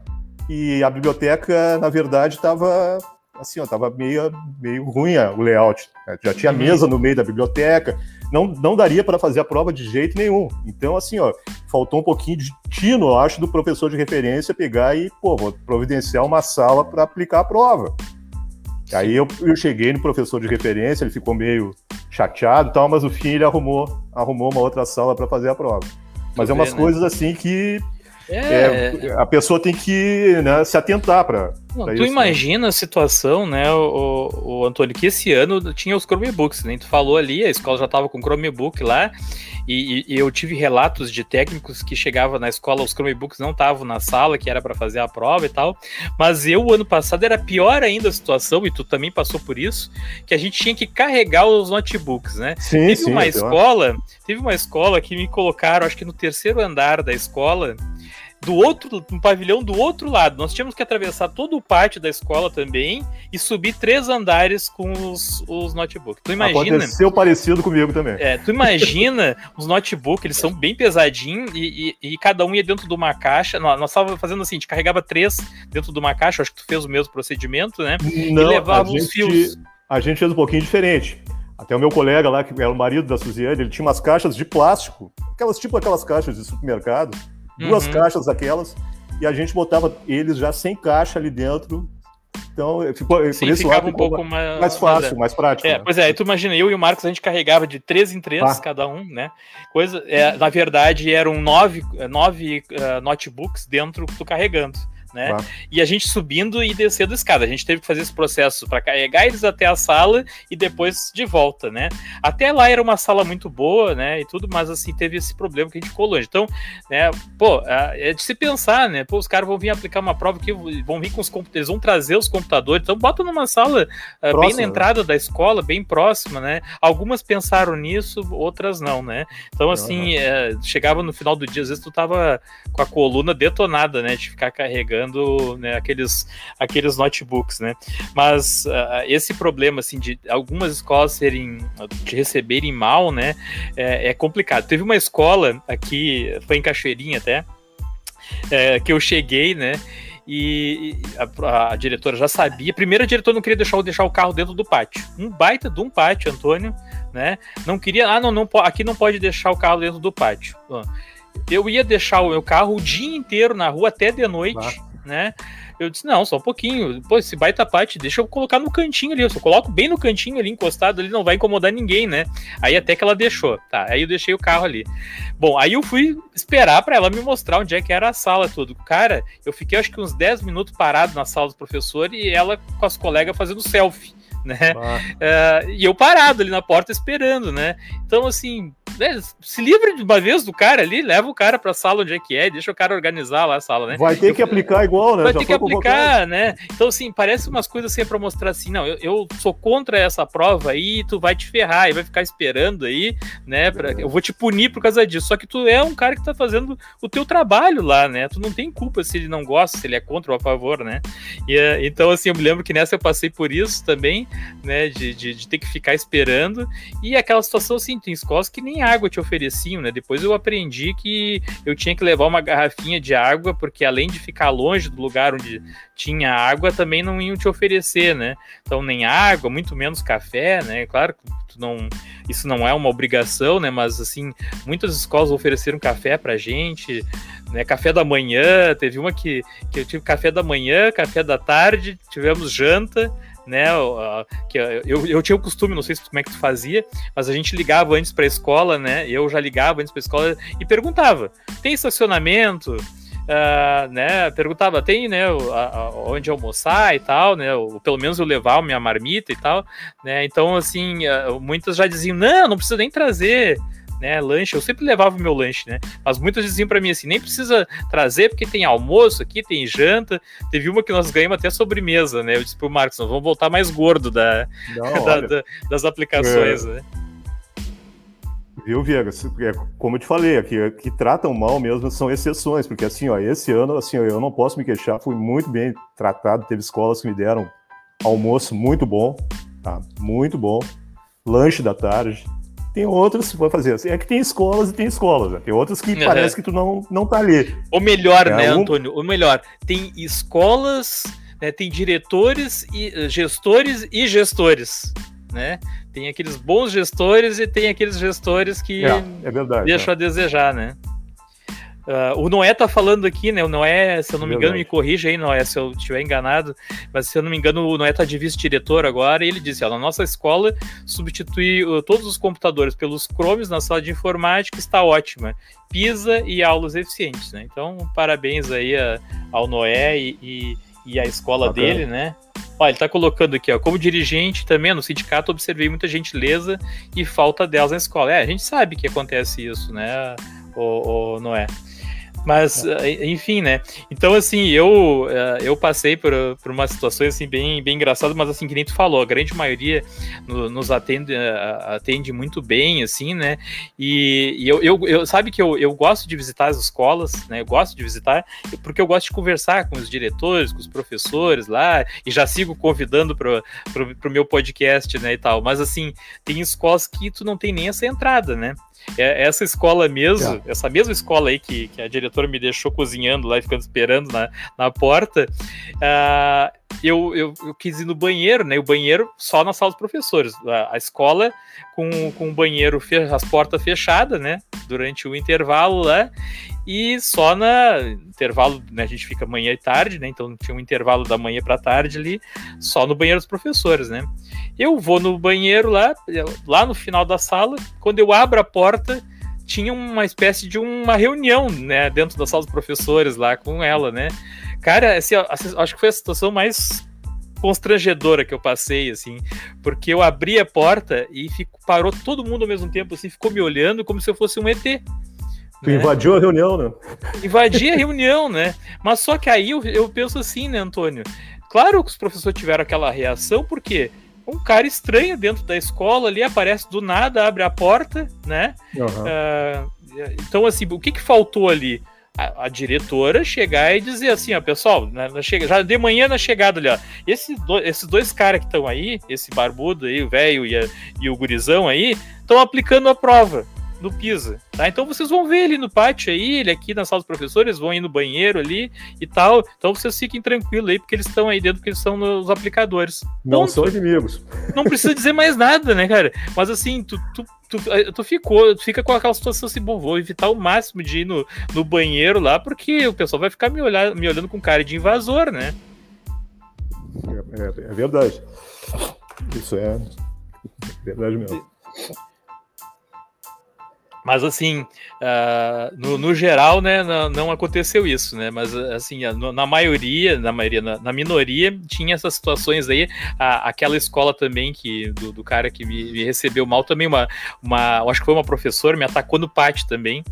S2: e a biblioteca, na verdade, estava assim, ó, tava meio, meio ruim o layout. Né? Já tinha uhum. mesa no meio da biblioteca, não, não daria para fazer a prova de jeito nenhum. Então, assim, ó, faltou um pouquinho de tino, eu acho, do professor de referência pegar e, pô, vou providenciar uma sala para aplicar a prova. Aí eu, eu cheguei no professor de referência, ele ficou meio chateado e tal, mas no fim ele arrumou, arrumou uma outra sala para fazer a prova. Mas é umas ver, né? coisas assim que é... É, a pessoa tem que né, se atentar para.
S1: Tu isso, né? imagina né? a situação, né, o, o, Antônio, que esse ano tinha os Chromebooks, né? Tu falou ali, a escola já estava com Chromebook lá, e, e, eu tive relatos de técnicos que chegavam na escola, os Chromebooks não estavam na sala, que era para fazer a prova e tal. Mas eu, ano passado, era pior ainda a situação, e tu também passou por isso, que a gente tinha que carregar os notebooks, né? Sim, teve sim, uma escola, teve uma escola que me colocaram, acho que no terceiro andar da escola do outro, um pavilhão do outro lado. Nós tínhamos que atravessar todo o pátio da escola também e subir três andares com os, os notebooks. Tu imagina.
S2: Aconteceu parecido comigo também.
S1: É, tu imagina <laughs> os notebooks, eles são bem pesadinhos e, e, e, cada um ia dentro de uma caixa. Nós, nós estávamos fazendo assim, a gente carregava três dentro de uma caixa, acho que tu fez o mesmo procedimento, né?
S2: Não, e levava os fios. A gente fez um pouquinho diferente. Até o meu colega lá, que era o marido da Suziane, ele tinha umas caixas de plástico, aquelas tipo aquelas caixas de supermercado duas uhum. caixas daquelas, e a gente botava eles já sem caixa ali dentro. Então, ficou,
S1: Sim, por isso ficava um pouco mais,
S2: mais fácil, mais prático.
S1: É, né? Pois é, aí tu imagina, eu e o Marcos, a gente carregava de três em três ah. cada um, né? Coisa, é, na verdade, eram nove, nove uh, notebooks dentro do carregando né? Claro. E a gente subindo e descendo a escada. A gente teve que fazer esse processo para carregar eles até a sala e depois de volta, né? Até lá era uma sala muito boa, né? E tudo, mas assim, teve esse problema que a gente ficou longe. Então, né, pô, é de se pensar, né? Pô, os caras vão vir aplicar uma prova que vão vir com os computadores, vão trazer os computadores. Então, bota numa sala uh, bem na entrada da escola, bem próxima, né? Algumas pensaram nisso, outras não, né? Então, assim, uhum. chegava no final do dia, às vezes tu tava com a coluna detonada, né? De ficar carregando né, aqueles, aqueles notebooks, né? Mas uh, esse problema, assim, de algumas escolas serem, de receberem mal, né, é, é complicado. Teve uma escola aqui, foi em Cachoeirinha até, é, que eu cheguei, né, e a, a, diretora já sabia. Primeiro, a diretora não queria deixar, deixar o carro dentro do pátio. Um baita de um pátio, Antônio, né? Não queria. Ah, não, não aqui não pode deixar o carro dentro do pátio. Eu ia deixar o meu carro o dia inteiro na rua até de noite né? Eu disse, não, só um pouquinho. Pô, esse baita parte, deixa eu colocar no cantinho ali. Eu só coloco bem no cantinho ali, encostado ali, não vai incomodar ninguém, né? Aí até que ela deixou. Tá, aí eu deixei o carro ali. Bom, aí eu fui esperar para ela me mostrar onde é que era a sala tudo. Cara, eu fiquei acho que uns 10 minutos parado na sala do professor e ela com as colegas fazendo selfie né? Ah. Uh, e eu parado ali na porta esperando, né? Então, assim, né, se livre de uma vez do cara ali, leva o cara pra sala onde é que é, deixa o cara organizar lá a sala, né?
S2: Vai ter que aplicar igual, né?
S1: Vai Já ter que aplicar, né? Então, assim, parece umas coisas assim pra mostrar assim, não, eu, eu, sou contra essa prova aí, tu vai te ferrar e vai ficar esperando aí, né? Pra, é. Eu vou te punir por causa disso. Só que tu é um cara que tá fazendo o teu trabalho lá, né? Tu não tem culpa se ele não gosta, se ele é contra ou a favor, né? E, eh, então, assim, eu me lembro que nessa eu passei por isso também, né? De, de, de ter que ficar esperando. E aquela situação, assim, tem escolas que nem água te ofereciam, né? Depois eu aprendi que eu tinha que levar uma garrafinha de água, porque além de ficar longe do lugar onde tinha água, também não iam te oferecer, né? Então, nem água, muito menos café, né? Claro que não, isso não é uma obrigação, né? Mas, assim, muitas escolas ofereceram café pra gente, né? Café da manhã, teve uma que, que eu tive café da manhã, café da tarde, tivemos janta, né? Que eu, eu tinha o costume, não sei como é que tu fazia, mas a gente ligava antes para a escola, né? Eu já ligava antes para a escola e perguntava: tem estacionamento? Uh, né, perguntava, tem, né, onde almoçar e tal, né, ou pelo menos eu levar a minha marmita e tal, né, então, assim, uh, muitas já diziam, não, não precisa nem trazer, né, lanche, eu sempre levava o meu lanche, né? Mas muitos diziam para mim assim, nem precisa trazer porque tem almoço aqui, tem janta. Teve uma que nós ganhamos até sobremesa, né? Eu disse pro Marcos, nós vamos voltar mais gordo da, Não, da, <laughs> da das aplicações, é... né?
S2: Viu, Viegas? É, como eu te falei, aqui que tratam mal mesmo são exceções, porque assim, ó, esse ano, assim, eu não posso me queixar, fui muito bem tratado, teve escolas que me deram almoço muito bom, tá? Muito bom, lanche da tarde, tem outras que vai fazer assim. É que tem escolas e tem escolas. Né? Tem outras que uhum. parece que tu não, não tá ali.
S1: Ou melhor, é, né, um... Antônio? Ou melhor, tem escolas, né, tem diretores e eh, gestores e gestores. Né? Tem aqueles bons gestores e tem aqueles gestores que
S2: é, é verdade,
S1: deixam é. a desejar, né? Uh, o Noé tá falando aqui, né? O Noé, se eu não me engano, me corrija aí, Noé, se eu estiver enganado, mas se eu não me engano, o Noé tá de vice-diretor agora e ele disse: ó, na nossa escola, substituir uh, todos os computadores pelos Chromes na sala de informática está ótima. PISA e aulas eficientes, né? Então, parabéns aí a, ao Noé e, e, e a escola Bacana. dele, né? Ó, ele tá colocando aqui, ó, como dirigente também no sindicato observei muita gentileza e falta delas na escola. É, a gente sabe que acontece isso, né, o, o Noé. Mas, é. Eh, enfim, né? Então, assim, eu, eh, eu passei por, por uma situação assim, bem, bem engraçada, mas assim, que nem tu falou, a grande maioria nos atende, eh, atende muito bem, assim, né? E, e eu, eu, eu, sabe que eu, eu gosto de visitar as escolas, né? Eu gosto de visitar, porque eu gosto de conversar com os diretores, com os professores lá, e já sigo convidando para o meu podcast, né, e tal. Mas, assim, tem escolas que tu não tem nem essa entrada, né? É, essa escola mesmo, é. essa mesma escola aí que, que a diretora me deixou cozinhando lá e ficando esperando na, na porta, uh, eu, eu, eu, quis ir no banheiro, né? O banheiro só na sala dos professores. A, a escola com, com o banheiro, as portas fechadas, né? Durante o intervalo lá. E só na intervalo, né? A gente fica manhã e tarde, né? Então tinha um intervalo da manhã para tarde ali, só no banheiro dos professores, né? Eu vou no banheiro lá, lá no final da sala, quando eu abro a porta, tinha uma espécie de uma reunião, né, dentro da sala dos professores lá com ela, né? Cara, assim, acho que foi a situação mais constrangedora que eu passei, assim, porque eu abri a porta e fico, parou todo mundo ao mesmo tempo, assim, ficou me olhando como se eu fosse um ET.
S2: Tu né? invadiu a reunião, né?
S1: Invadi a reunião, né? Mas só que aí eu, eu penso assim, né, Antônio? Claro que os professores tiveram aquela reação, porque um cara estranho dentro da escola ali aparece do nada, abre a porta, né? Uhum. Uh, então, assim, o que, que faltou ali? A, a, diretora chegar e dizer assim, ó, pessoal, na, na chega, já de manhã na chegada ali, ó, esse do, esses dois caras que estão aí, esse barbudo aí, o velho e, e o gurizão aí, estão aplicando a prova no Pisa, tá? Então vocês vão ver ele no pátio aí, ele aqui na sala dos professores, vão ir no banheiro ali e tal. Então vocês fiquem tranquilos aí, porque eles estão aí dentro, porque eles são nos aplicadores.
S2: Não são inimigos.
S1: Não precisa dizer mais nada, né, cara? Mas assim, tu, tu, tu, eh, tu ficou, tu fica com aquela situação assim, bom, vou evitar o máximo de ir no, no banheiro lá, porque o pessoal vai ficar me, olhar, me olhando com cara de invasor, né?
S2: É, é, é verdade. Isso é verdade mesmo.
S1: Mas assim, uh, no, no, geral, né, não, aconteceu isso, né? Mas assim, na maioria, na maioria, na, na minoria, tinha essas situações aí. A, aquela escola também que do, do cara que me, me, recebeu mal também, uma, uma, acho que foi uma professora, me atacou no pátio também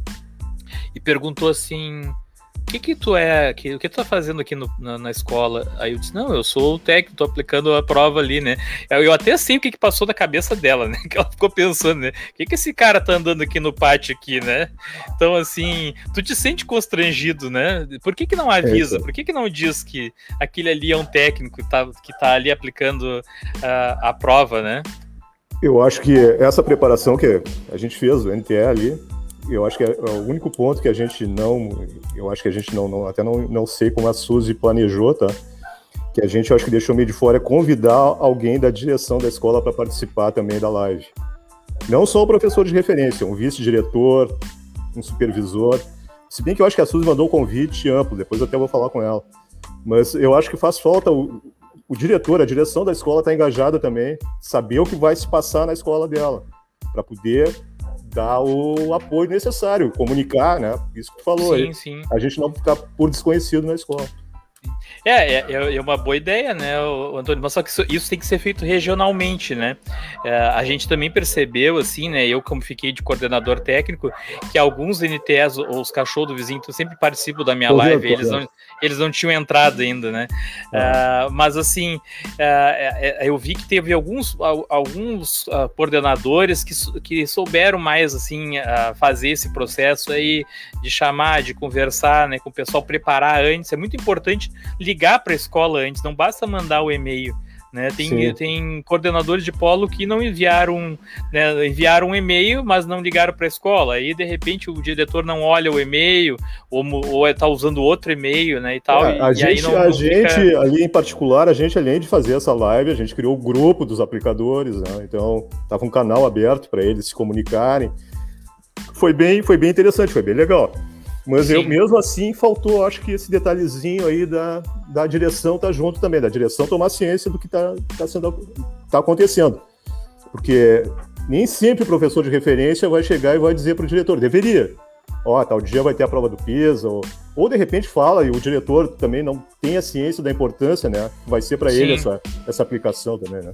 S1: e perguntou assim: que que tu é, que, o que tu tá fazendo aqui no, na, na, escola? Aí eu disse, não, eu sou o técnico, tô aplicando a prova ali, né? Eu, eu até sei o que, que passou na cabeça dela, né? <laughs> Que ela ficou pensando, né? O que que esse cara tá andando aqui no pátio aqui, né? Então, assim, tu te sente constrangido, né? Por que que não avisa? Por que que não diz que aquele ali é um técnico que tá, que tá ali aplicando a, a prova, né?
S2: Eu acho que essa preparação que a gente fez, o NTE ali, eu acho que é, é o único ponto que a gente não, eu acho que a gente não, não até não, não sei como a Suzy planejou, tá? Que a gente, eu acho que deixou meio de fora é convidar alguém da direção da escola para participar também da live. Não só o professor de referência, um vice-diretor, um supervisor. Se bem que eu acho que a Suzy mandou um convite amplo, depois eu até vou falar com ela. Mas eu acho que faz falta o, o diretor, a direção da escola está engajada também, saber o que vai se passar na escola dela, para poder dar o apoio necessário, comunicar, né? Isso que tu falou sim, aí. Sim. A gente não ficar por desconhecido na escola.
S1: É, é, é, uma boa ideia, né, Antônio? Mas só que isso, isso tem que ser feito regionalmente, né? É, a gente também percebeu, assim, né? Eu, como fiquei de coordenador técnico, que alguns NTS, ou os cachorros do vizinho, então sempre participam da minha tô live, vendo, eles, não, eles não tinham entrado ainda, né? É. Uh, mas, assim, uh, eu vi que teve alguns, alguns uh, coordenadores que, que souberam mais, assim, fazer esse processo aí de chamar, de conversar, né, com o pessoal, preparar antes. É muito importante ligar para a escola antes, não basta mandar o e-mail. Né, tem, tem coordenadores de polo que não enviaram, né, enviaram um e-mail, mas não ligaram para a escola. Aí, de repente, o diretor não olha o e-mail, ou, ou está usando outro e-mail, né? E tal. É,
S2: a e, gente, não, a não gente fica... ali em particular, a gente, além de fazer essa live, a gente criou o grupo dos aplicadores, né? Então, estava um canal aberto para eles se comunicarem. Foi bem, foi bem interessante, foi bem legal. Mas Sim. eu mesmo assim faltou, acho que esse detalhezinho aí da, da direção tá junto também, da direção tomar ciência do que tá, tá sendo tá acontecendo. Porque nem sempre o professor de referência vai chegar e vai dizer para o diretor, deveria ó, tal dia vai ter a prova do PISA, ou, ou de repente fala, e o diretor também não tem a ciência da importância, né? Vai ser para ele essa, essa aplicação também, né?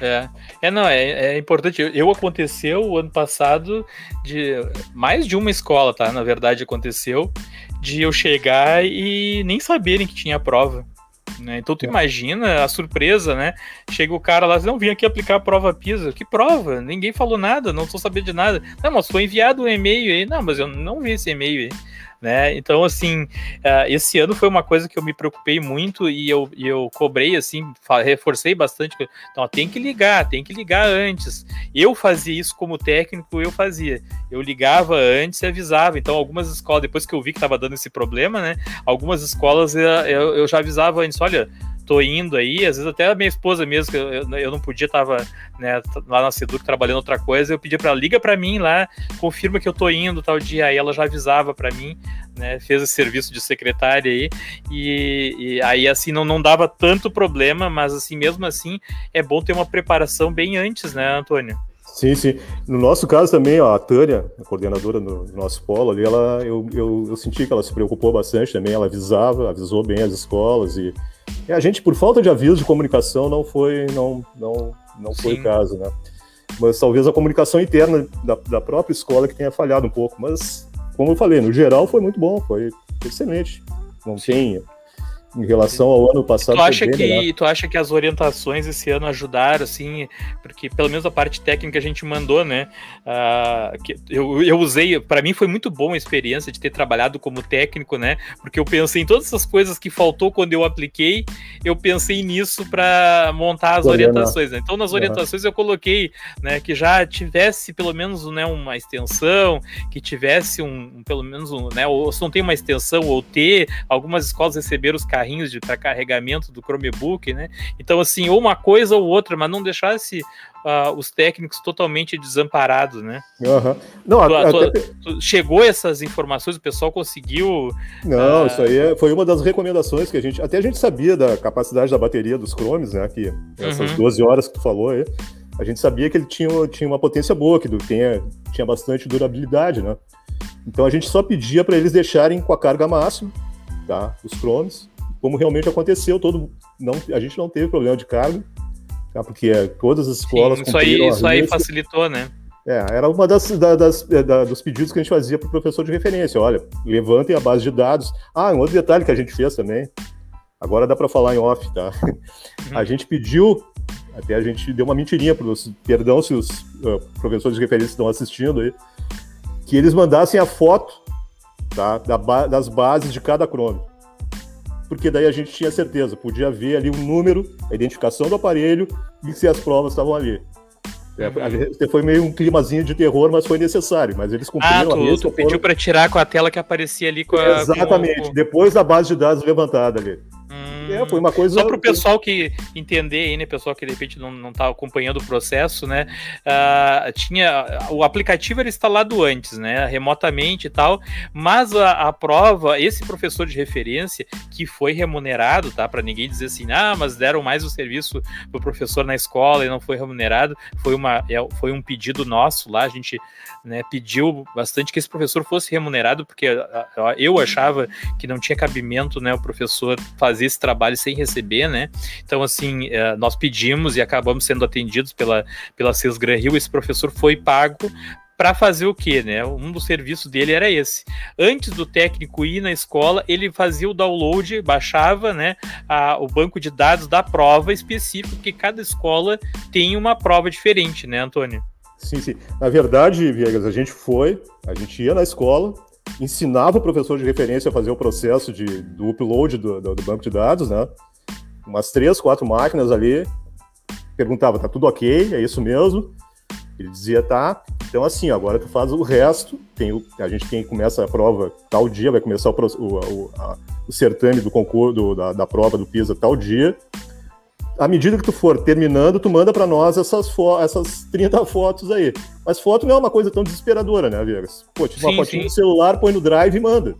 S1: É, é não, é, é importante. Eu aconteceu o ano passado de mais de uma escola, tá? Na verdade, aconteceu de eu chegar e nem saberem que tinha prova. Né? Então tu é. imagina a surpresa, né? Chega o cara lá, não vim aqui aplicar a prova PISA. Que prova? Ninguém falou nada, não tô sabendo de nada. Não, mas foi enviado um e-mail aí. Não, mas eu não vi esse e-mail aí né? Então, assim, uh, esse ano foi uma coisa que eu me preocupei muito e eu, e eu cobrei, assim, reforcei bastante. Então, tem que ligar, tem que ligar antes. Eu fazia isso como técnico, eu fazia. Eu ligava antes e avisava. Então, algumas escolas, depois que eu vi que estava dando esse problema, né? Algumas escolas eu, eu, eu já avisava antes, olha, tô indo aí, às vezes até a minha esposa mesmo, que eu, eu não podia, tava né, lá na Seduc trabalhando outra coisa, eu pedi para ela, liga para mim lá, confirma que eu tô indo tal dia, aí ela já avisava para mim, né, fez esse serviço de secretária aí, e, e, aí assim não, não dava tanto problema, mas assim, mesmo assim, é bom ter uma preparação bem antes, né, Antônio?
S2: Sim, sim. No nosso caso também, ó, a Tânia, a coordenadora do nosso polo ali, ela, eu, eu, eu senti que ela se preocupou bastante também, ela avisava, avisou bem as escolas e e a gente, por falta de aviso de comunicação, não foi, não, não, não foi o caso, né? Mas talvez a comunicação interna da, da própria escola que tenha falhado um pouco. Mas, como eu falei, no geral foi muito bom, foi excelente. Não Sim. tem em relação ao ano passado.
S1: Tu acha, que, tu acha que as orientações esse ano ajudaram, assim, porque pelo menos a parte técnica a gente mandou, né? Uh, que eu, eu usei, para mim foi muito bom a experiência de ter trabalhado como técnico, né? Porque eu pensei em todas essas coisas que faltou quando eu apliquei, eu pensei nisso para montar as orientações. Né? Então, nas orientações uhum. eu coloquei, né, que já tivesse pelo menos né, uma extensão, que tivesse um, pelo menos um, né, ou se não tem uma extensão ou ter, algumas escolas receberam os carrinhos para carregamento do Chromebook, né? Então, assim, ou uma coisa ou outra, mas não deixasse uh, os técnicos totalmente desamparados, né?
S2: Uhum. Não, tu,
S1: até... tu, chegou essas informações, o pessoal conseguiu.
S2: Não, uh... isso aí é, foi uma das recomendações que a gente. Até a gente sabia da capacidade da bateria dos Chromes, né? Que essas uhum. 12 horas que tu falou aí. a gente sabia que ele tinha, tinha uma potência boa, que tinha, tinha bastante durabilidade, né? Então a gente só pedia para eles deixarem com a carga máxima, tá? Os cromes, como realmente aconteceu, todo não, a gente não teve problema de carga, tá? Porque é, todas as escolas
S1: Sim, isso aí, isso aí facilitou, né?
S2: É, era uma das, da, das da, dos pedidos que a gente fazia para o professor de referência. Olha, levantem a base de dados. Ah, um outro detalhe que a gente fez também. Agora dá para falar em off, tá? Uhum. A gente pediu, até a gente deu uma mentirinha para os, perdão se os uh, professores de referência estão assistindo aí, que eles mandassem a foto tá, da, das bases de cada Chrome. Porque daí a gente tinha certeza, podia ver ali o um número, a identificação do aparelho e se as provas estavam ali. É, foi meio um climazinho de terror, mas foi necessário. Mas eles cumpriram
S1: ah, tu, a tu pediu para tirar com a tela que aparecia ali com a.
S2: Exatamente, com... depois da base de dados levantada ali.
S1: É, foi uma coisa. Só para o pessoal que entender aí, né, pessoal que de repente não, não tá acompanhando o processo, né? Uh, tinha o aplicativo era instalado antes, né? Remotamente e tal, mas a, a prova, esse professor de referência que foi remunerado, tá? Para ninguém dizer assim, ah, mas deram mais o serviço pro professor na escola e não foi remunerado, foi uma é, foi um pedido nosso lá, a gente né, pediu bastante que esse professor fosse remunerado porque eu achava que não tinha cabimento, né, o professor fazer esse trabalho trabalho sem receber, né? Então, assim, é, nós pedimos e acabamos sendo atendidos pela, pela CES Gran Rio. Esse professor foi pago para fazer o quê, né? Um dos serviços dele era esse. Antes do técnico ir na escola, ele fazia o download, baixava, né, a, o banco de dados da prova específico, porque cada escola tem uma prova diferente, né, Antônio?
S2: Sim, sim. Na verdade, Viegas, a gente foi, a gente ia na escola, ensinava o professor de referência a fazer o processo de, do upload do, do, do banco de dados, né? Umas três, quatro máquinas ali. Perguntava, tá tudo ok? É isso mesmo? Ele dizia, tá. Então, assim, agora tu faz o resto. Tem o, a gente tem, começa a prova tal dia, vai começar o, o, a, o certame do concurso, do, da, da prova do PISA tal dia à medida que tu for terminando, tu manda para nós essas, essas 30 <laughs> fotos aí. Mas foto não é uma coisa tão desesperadora, né, Vegas? Pô, tipo uma fotinha no celular, põe no drive e manda.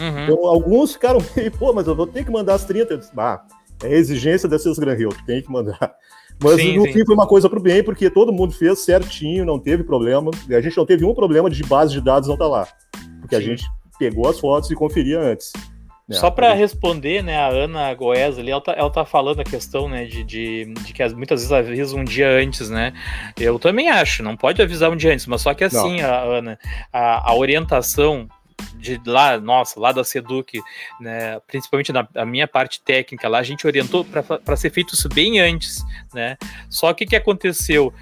S2: Uhum. Então, alguns ficaram <laughs> meio, pô, mas eu vou ter que mandar as 30. Disse, ah, é a exigência dessas Gran Hill, tem que mandar. <laughs> Mas sim, no sim. fim foi uma coisa pro bem, porque todo mundo fez certinho, não teve problema. A gente não teve um problema de base de dados não tá lá. Porque sim. a gente pegou as fotos e conferia antes.
S1: É, Só para responder, né, a Ana Goes ali, ela tá, ela tá falando a questão, né, de, de, de, que muitas vezes avisa um dia antes, né? Eu também acho, não pode avisar um dia antes, mas só que assim, a, Ana, a, a orientação de lá, nossa, lá da Seduc, né, principalmente na minha parte técnica lá, a gente orientou para ser feito isso bem antes, né? Só que o que aconteceu?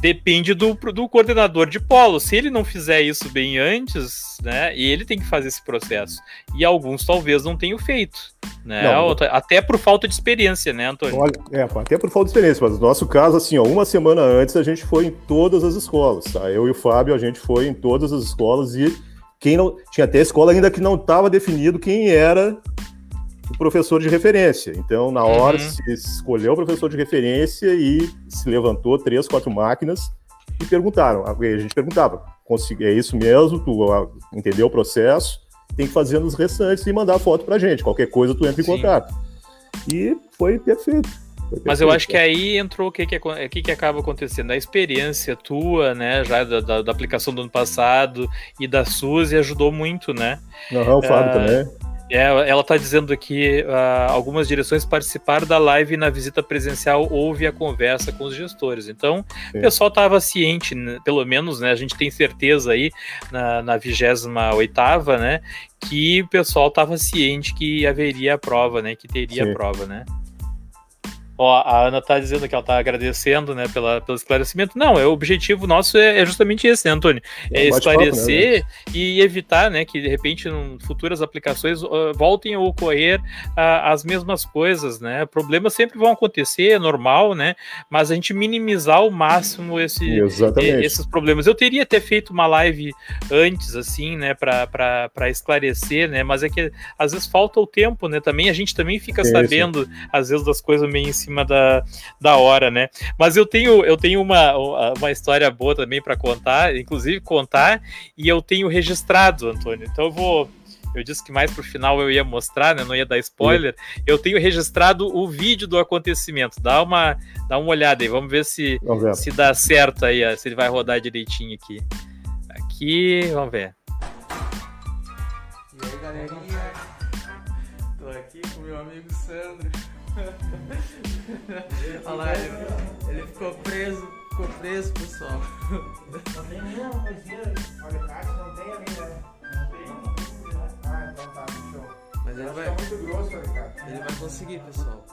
S1: Depende do, do coordenador de polo. Se ele não fizer isso bem antes, né, e ele tem que fazer esse processo. E alguns talvez não tenham feito. Né? Não, até por falta de experiência, né, Antônio?
S2: Olha, é, até por falta de experiência, mas no nosso caso, assim, ó, uma semana antes a gente foi em todas as escolas, tá? Eu e o Fábio, a gente foi em todas as escolas e quem não tinha até escola ainda que não estava definido quem era o professor de referência. Então, na hora uhum. se escolheu o professor de referência e se levantou três, quatro máquinas e perguntaram. A gente perguntava: é isso mesmo? Tu ah, entendeu o processo? Tem que fazer nos restantes e mandar a foto para gente. Qualquer coisa tu entra em Sim. contato. E foi perfeito.
S1: Mas eu acho que aí entrou o que, que, que, que acaba acontecendo. A experiência tua, né, já da, da, da aplicação do ano passado e da Suzy ajudou muito, né?
S2: Não, o Fábio uh, também.
S1: É, ela está dizendo aqui uh, algumas direções participaram da live na visita presencial houve a conversa com os gestores. Então, Sim. o pessoal estava ciente, né, pelo menos, né? A gente tem certeza aí na, 28 oitava, né? Que o pessoal estava ciente que haveria a prova, né? Que teria Sim. a prova, né? Ó, a Ana tá dizendo que ela tá agradecendo, né, pela, pelo esclarecimento. Não, é, o objetivo nosso é, é justamente esse, né, Antônio? É, é esclarecer né, e evitar, né, que de repente em futuras aplicações uh, voltem a ocorrer uh, as mesmas coisas, né? Problemas sempre vão acontecer, é normal, né? Mas a gente minimizar ao máximo esse, esses problemas. Eu teria até feito uma live antes, assim, né, para esclarecer, né? Mas é que às vezes falta o tempo, né? Também a gente também fica sabendo, às vezes, das coisas meio em cima cima da, da hora, né? Mas eu tenho, eu tenho uma, uma história boa também para contar, inclusive contar, e eu tenho registrado, Antônio. Então eu vou, eu disse que mais pro final eu ia mostrar, né? Não ia dar spoiler. Eu tenho registrado o vídeo do acontecimento. Dá uma, dá uma olhada aí, vamos ver se, vamos ver. se dá certo aí, se ele vai rodar direitinho aqui. Aqui, vamos ver.
S3: E aí, galerinha? Tô aqui com meu amigo Sandro. Olha lá, ele, ele ficou preso, ficou preso, pessoal.
S4: Não tem nenhuma coisinha, alicate, não tem ali, né? Não tem, tem. Ah, então tá, show.
S3: Mas ele vai,
S4: Tá muito grosso, alicate.
S3: ele vai conseguir, pessoal.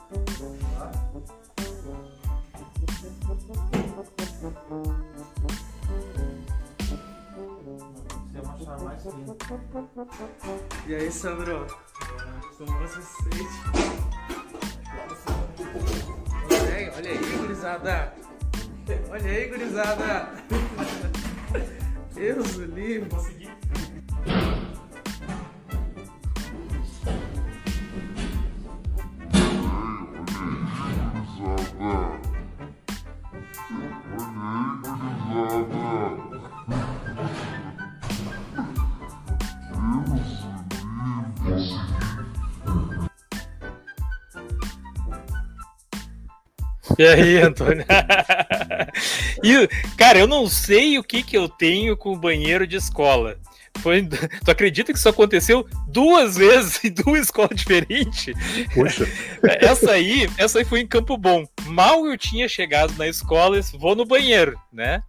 S3: E aí, Sandro? Como você se sente? Gurizada. Olha aí, gurizada. Deus o livre.
S1: E aí, Antônio? <laughs> e, cara, eu não sei o que, que eu tenho com o banheiro de escola. Foi, <laughs> tu acredita que isso aconteceu duas vezes <laughs> em duas escolas diferentes?
S2: Poxa.
S1: Essa aí, essa aí foi em Campo Bom. Mal eu tinha chegado na escola, vou no banheiro, né?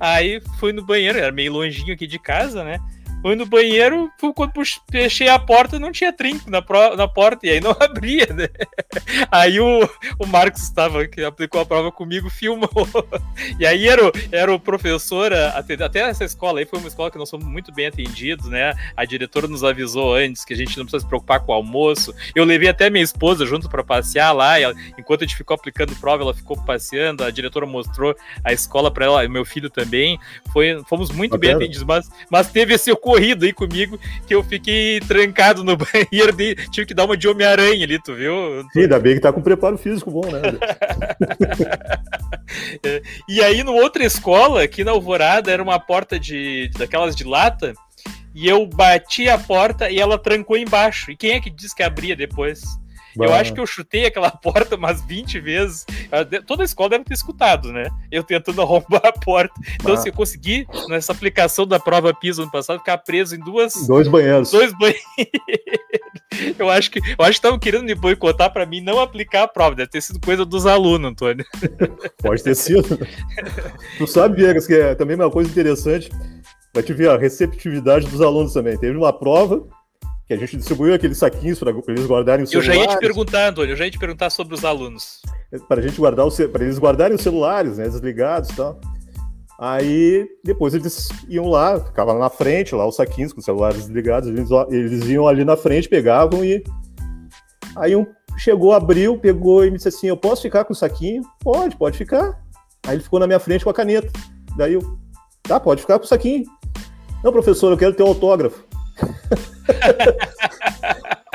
S1: Aí fui no banheiro, era meio longinho aqui de casa, né? Fui no banheiro, quando fechei a porta, não tinha trinco na, pro, na porta, e aí não <laughs> abria, né? Aí o, o Marcos estava, que aplicou a prova comigo, filmou. E aí era o, era o professor, até essa escola aí foi uma escola que nós somos muito bem atendidos, né? A diretora nos avisou antes que a gente não precisa se preocupar com o almoço. Eu levei até minha esposa junto para passear lá, e ela, enquanto a gente ficou aplicando prova, ela ficou passeando, a diretora mostrou a escola para ela, meu filho também. Foi, fomos muito bem atendidos, mas, mas teve esse corrido aí comigo que eu fiquei trancado no <laughs> banheiro, tive que dar uma de Homem-Aranha ali, tu viu?
S2: Sim, ainda bem que tá com preparo físico bom, né? <laughs>
S1: e aí, numa outra escola, aqui na Alvorada, era uma porta de daquelas de lata, e eu bati a porta e ela trancou embaixo. E quem é que disse que abria depois? Eu acho que eu chutei aquela <laughs> porta umas 20 vezes. Toda a escola deve ter escutado, né? Eu tentando <laughs> arrombar a porta. Então, se eu consegui, nessa aplicação da prova PISA ano passado, ficar preso em duas.
S2: Dois banheiros.
S1: Dois banheiros. <laughs> Eu acho que eu acho que estavam querendo me boicotar para mim não aplicar a prova. Deve ter sido coisa dos alunos, Antônio.
S2: Pode ter sido. tu sabe, Viegas, que é também uma coisa interessante. Pra te ver a receptividade dos alunos também. Teve uma prova que a gente distribuiu aqueles saquinhos para eles guardarem os
S1: celulares. Eu já ia te perguntar, Antônio, eu já ia te perguntar sobre os alunos.
S2: Para a gente guardar os, para eles guardarem os celulares, né, desligados e tal. Aí depois eles iam lá, ficavam lá na frente, lá os saquinhos com os celulares desligados, eles, eles iam ali na frente, pegavam e aí um chegou, abriu, pegou e me disse assim: "Eu posso ficar com o saquinho?" "Pode, pode ficar." Aí ele ficou na minha frente com a caneta. Daí eu: "Tá, pode ficar com o saquinho." "Não, professor, eu quero ter um autógrafo."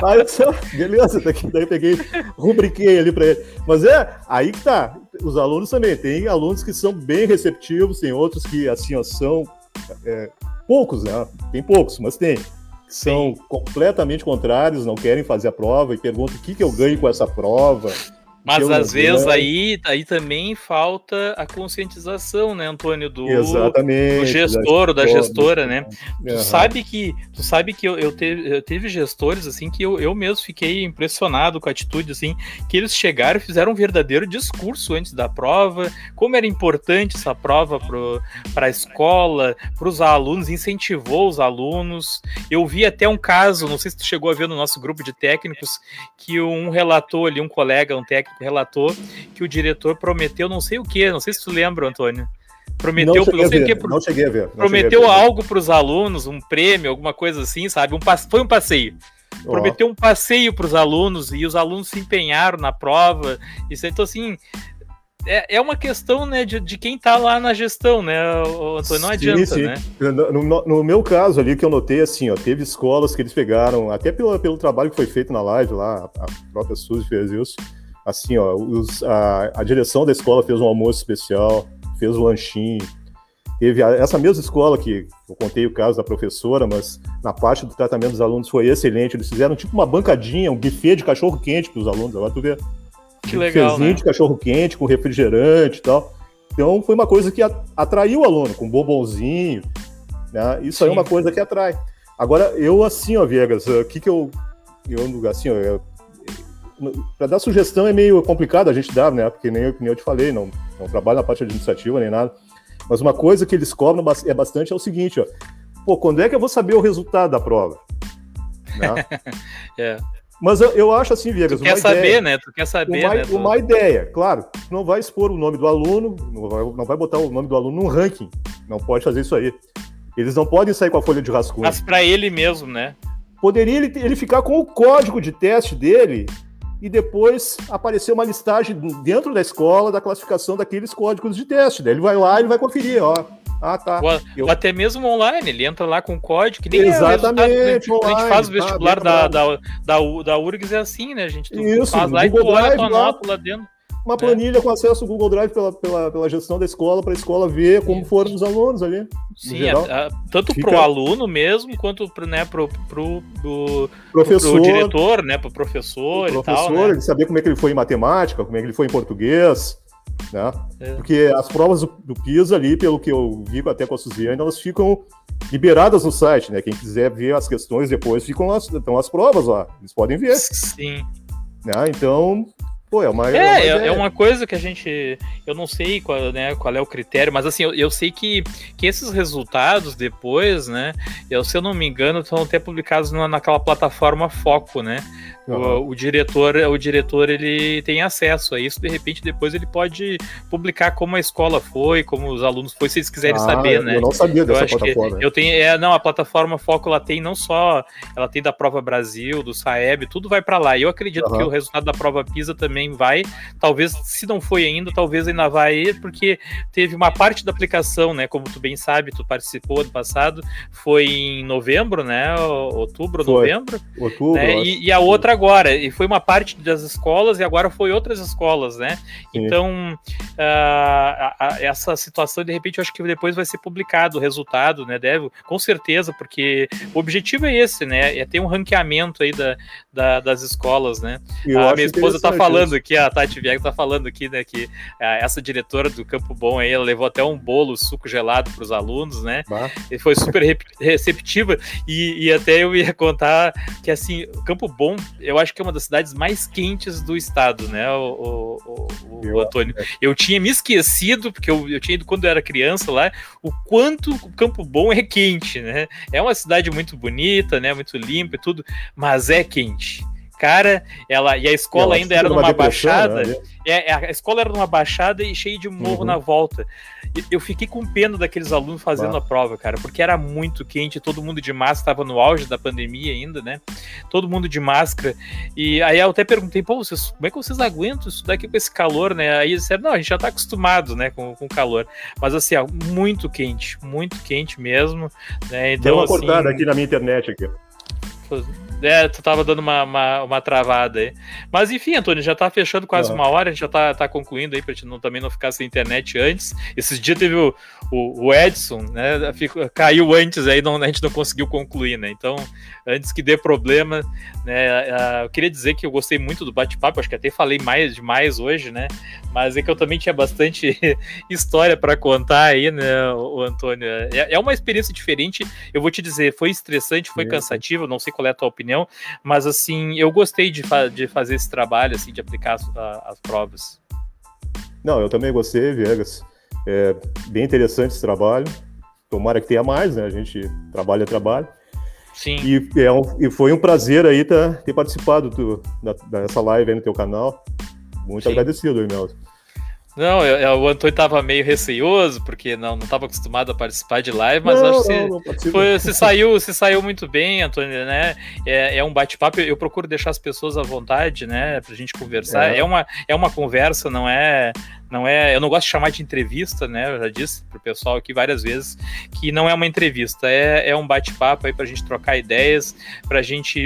S2: Aí eu disse, beleza, daí eu peguei, rubriquei ali para ele. Mas é, aí que tá. Os alunos também, tem alunos que são bem receptivos, tem outros que, assim, ó, são é, poucos, né? Tem poucos, mas tem. Que são Sim. completamente contrários, não querem fazer a prova e perguntam o que, que eu ganho com essa prova.
S1: Mas às vezes aí, aí também falta a conscientização, né, Antônio, do, do gestor ou da gestora, né? Uhum. Tu sabe que, tu sabe que eu, eu, teve, eu teve gestores assim que eu, eu mesmo fiquei impressionado com a atitude assim, que eles chegaram e fizeram um verdadeiro discurso antes da prova, como era importante essa prova para a escola, para os alunos, incentivou os alunos. Eu vi até um caso, não sei se tu chegou a ver no nosso grupo de técnicos, que um relator ali, um colega, um técnico relatou que o diretor prometeu não sei o que, não sei se tu lembra, Antônio. Prometeu,
S2: não,
S1: não
S2: sei
S1: o
S2: que, não cheguei a ver.
S1: prometeu
S2: a ver.
S1: algo para os alunos, um prêmio, alguma coisa assim, sabe? Um, foi um passeio. Prometeu um passeio para os alunos e os alunos se empenharam na prova. Isso, então, assim, é, é uma questão né, de, de quem está lá na gestão, né, Antônio? Não adianta, sim, sim. né?
S2: No, no, no, meu caso ali, que eu notei, assim, ó, teve escolas que eles pegaram, até pelo, pelo trabalho que foi feito na live lá, a própria Suzy fez isso, assim, ó, os, a, a direção da escola fez um almoço especial, fez um lanchinho, teve a, essa mesma escola que eu contei o caso da professora, mas na parte do tratamento dos alunos foi excelente. Eles fizeram tipo uma bancadinha, um buffet de cachorro quente para os alunos. Agora tu vê.
S1: Que legal.
S2: né? de cachorro quente com refrigerante e tal. Então foi uma coisa que atraiu o aluno, com bombonzinho. Né? Isso Sim. aí é uma coisa que atrai. Agora, eu assim, ó, Viegas, o que que eu. eu assim, ó, eu, para dar sugestão é meio complicado a gente dar, né? Porque nem eu, nem eu te falei, não, não trabalho na parte administrativa nem nada. Mas uma coisa que eles cobram é bastante é o seguinte, ó. Pô, quando é que eu vou saber o resultado da prova?
S1: Né? <laughs> é.
S2: Mas eu, eu, acho assim, Viegas.
S1: Tu quer saber, ideia, né? Tu quer saber,
S2: uma,
S1: né?
S2: Uma ideia, claro. Tu não vai expor o nome do aluno, não vai, não vai botar o nome do aluno num ranking. Não pode fazer isso aí. Eles não podem sair com a folha de rascunho.
S1: Mas para ele mesmo, né?
S2: Poderia ele, ele ficar com o código de teste dele e depois aparecer uma listagem dentro da escola da classificação daqueles códigos de teste. Daí ele vai lá e vai conferir, ó. Ah, tá.
S1: Ou, eu... até mesmo online, ele entra lá com código, que nem
S2: Exatamente,
S1: é o online, a gente faz o tá, vestibular tá, da, da, da, da URGS é assim, né? A gente
S2: Isso,
S1: faz lá e tu
S2: olha tua
S1: nota lá dentro
S2: uma planilha é. com acesso ao Google Drive pela, pela, pela gestão da escola, para a escola ver como foram os alunos ali.
S1: Sim, a, a, tanto para o aluno mesmo, quanto para né, pro, pro, pro,
S2: professor,
S1: pro diretor, né, para o professor, professor
S2: tal, né? ele saber como é que ele foi em matemática, como é que ele foi em português. Né? É. Porque as provas do, do, PISA ali, pelo que eu vi até com a Suziane, elas ficam liberadas no site, né? Quem quiser ver as questões depois, ficam as, estão as provas lá, eles podem ver.
S1: Sim.
S2: Né? Então, Pô, é uma,
S1: é, é, uma é, é, uma coisa que a gente. Eu não sei qual, né, qual é o critério, mas assim, eu, eu sei que, que esses resultados depois, né? Eu, se eu não me engano, estão até publicados na, naquela plataforma Foco, né? Uhum. O, o, diretor, o diretor ele tem acesso a isso, de repente depois ele pode publicar como a escola foi, como os alunos foi, se eles quiserem ah, saber, né?
S2: Eu não sabia dessa plataforma.
S1: Eu tenho, é, não, a plataforma Foco ela tem não só, ela tem da Prova Brasil, do Saeb, tudo vai para lá. E eu acredito uhum. que o resultado da Prova PISA também vai, talvez se não foi ainda, talvez ainda vai porque teve uma parte da aplicação, né, como tu bem sabe, tu participou ano passado, foi em novembro, né, outubro, foi. novembro.
S2: Outubro.
S1: Né, e, e a outra agora, e foi uma parte das escolas e agora foi outras escolas, né? Sim. Então, uh, essa situação, de repente, eu acho que depois vai ser publicado o resultado, né? Deve, com certeza, porque o objetivo é esse, né? É ter um ranqueamento aí da, da das escolas, né? Eu a minha esposa tá falando aqui, a Tati Viega tá falando aqui, né, que uh, essa diretora do Campo Bom aí, ela levou até um bolo, suco gelado para os alunos, né? Bah. E foi super receptiva, e, e até eu ia contar que, assim, Campo Bom eu acho que é uma das cidades mais quentes do estado, né, o, o, o, eu, Antônio? É. Eu tinha me esquecido, porque eu, eu tinha ido quando eu era criança lá, o quanto o Campo Bom é quente, né? É uma cidade muito bonita, né? Muito limpa e tudo, mas é quente cara, ela e a escola ainda era numa baixada. Né? É, a escola era numa baixada e cheia de morro uhum. na volta. Eu fiquei com pena daqueles alunos fazendo a prova, cara, porque era muito quente, todo mundo de máscara, estava no auge da pandemia ainda, né? Todo mundo de máscara. E aí eu até perguntei, pô, vocês, como é que vocês aguentam isso daqui com esse calor, né? Aí eles disseram, não, a gente já tá acostumado, né, com, com calor. Mas assim, ó, muito quente, muito quente mesmo. Né? Então,
S2: Deu uma
S1: assim,
S2: cortada aqui na minha internet aqui.
S1: É, tu tava dando uma, uma, uma, travada aí. Mas enfim, Antônio, já tá fechando quase uhum. uma hora, a gente já tá, tá concluindo aí pra gente não, também não ficar sem internet antes. Esses dias teve o, o, o Edson, né? Fico, caiu antes aí, não, a gente não conseguiu concluir, né? Então, antes que dê problema, né? Eu queria dizer que eu gostei muito do bate-papo, acho que até falei mais demais hoje, né? Mas é que eu também tinha bastante <laughs> história para contar aí, né, o Antônio? É, é uma experiência diferente, eu vou te dizer, foi estressante, foi cansativo, não sei qual é a tua opinião, mas assim, eu gostei de, fa de fazer esse trabalho, assim, de aplicar as, as provas.
S2: Não, eu também gostei, Viegas. É bem interessante esse trabalho. Tomara que tenha mais, né? A gente trabalha, trabalha.
S1: Sim.
S2: E, é um, e foi um prazer aí tá, ter participado do, da, dessa live aí no teu canal. Muito Sim. agradecido, Imelson.
S1: Não, eu, eu, o Antônio tava meio receoso, porque não estava acostumado a participar de live, mas
S2: não,
S1: acho que não, você, foi, você, saiu, você saiu muito bem, Antônio, né? É, é um bate-papo, eu, eu, procuro deixar as pessoas à vontade, né, pra gente conversar. É. é, uma, é uma conversa, não é. Não é, eu não gosto de chamar de entrevista, né? Eu já disse pro pessoal aqui várias vezes que não é uma entrevista, é, é um bate-papo aí pra gente trocar ideias, pra gente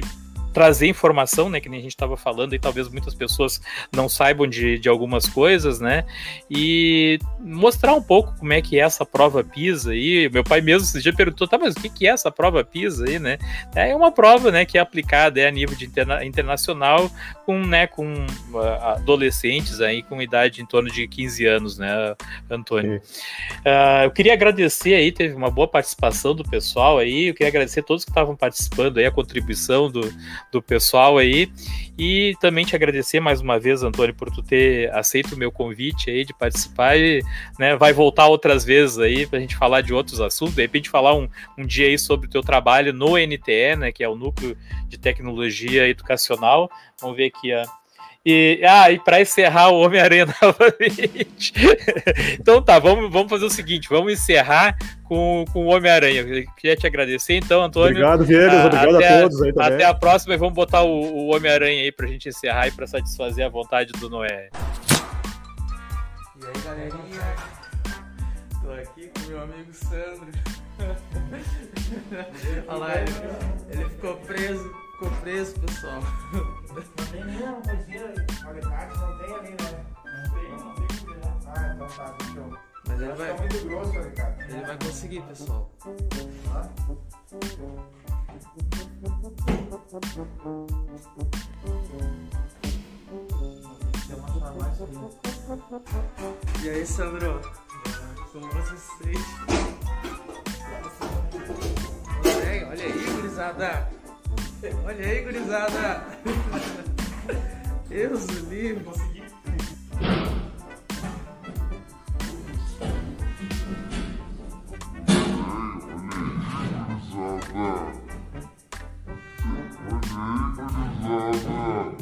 S1: trazer informação, né? Que nem a gente estava falando, e talvez muitas pessoas não saibam de, de algumas coisas, né? E mostrar um pouco como é que é essa prova PISA aí. Meu pai mesmo esse dia perguntou, tá, mas o que, que é essa prova PISA aí, né? É uma prova, né, que é aplicada é, a nível de interna internacional com, né, com uh, adolescentes aí com idade em torno de 15 anos, né, Antônio? Uh, eu queria agradecer aí, teve uma boa participação do pessoal aí, eu queria agradecer a todos que estavam participando aí, a contribuição do, do pessoal aí, e também te agradecer mais uma vez, Antônio, por tu ter aceito o meu convite aí de participar e, né, vai voltar outras vezes aí pra gente falar de outros assuntos, de repente falar um, um dia aí sobre o teu trabalho no NTE, né, que é o Núcleo de Tecnologia Educacional. Vamos ver aqui, ó. E, ah, e para encerrar o Homem-Aranha <laughs> novamente. então tá, vamos, vamos fazer o seguinte: vamos encerrar com, com o Homem-Aranha. Queria te agradecer, então, Antônio.
S2: Obrigado, Viegas, obrigado a todos aí
S1: também. Até a próxima e vamos botar o, o Homem-Aranha aí pra gente encerrar e pra satisfazer a vontade do Noé.
S3: E aí, galerinha? Tô aqui com meu amigo Sandro. <laughs> Olha lá, ele, ele ficou preso, ficou preso, pessoal.
S4: Não tem nenhuma coisinha, alicate não tem ali, né? Não tem, não tem Ah, então tá, fechou.
S3: Mas ele vai,
S4: Tá muito grosso o alicate.
S3: ele vai conseguir, pessoal. E aí, Sandro? Como você se sente? Consegue? Olha aí, gurizada! Olha aí, gurizada. Eu livre.
S1: Consegui. Olha aí, gurizada.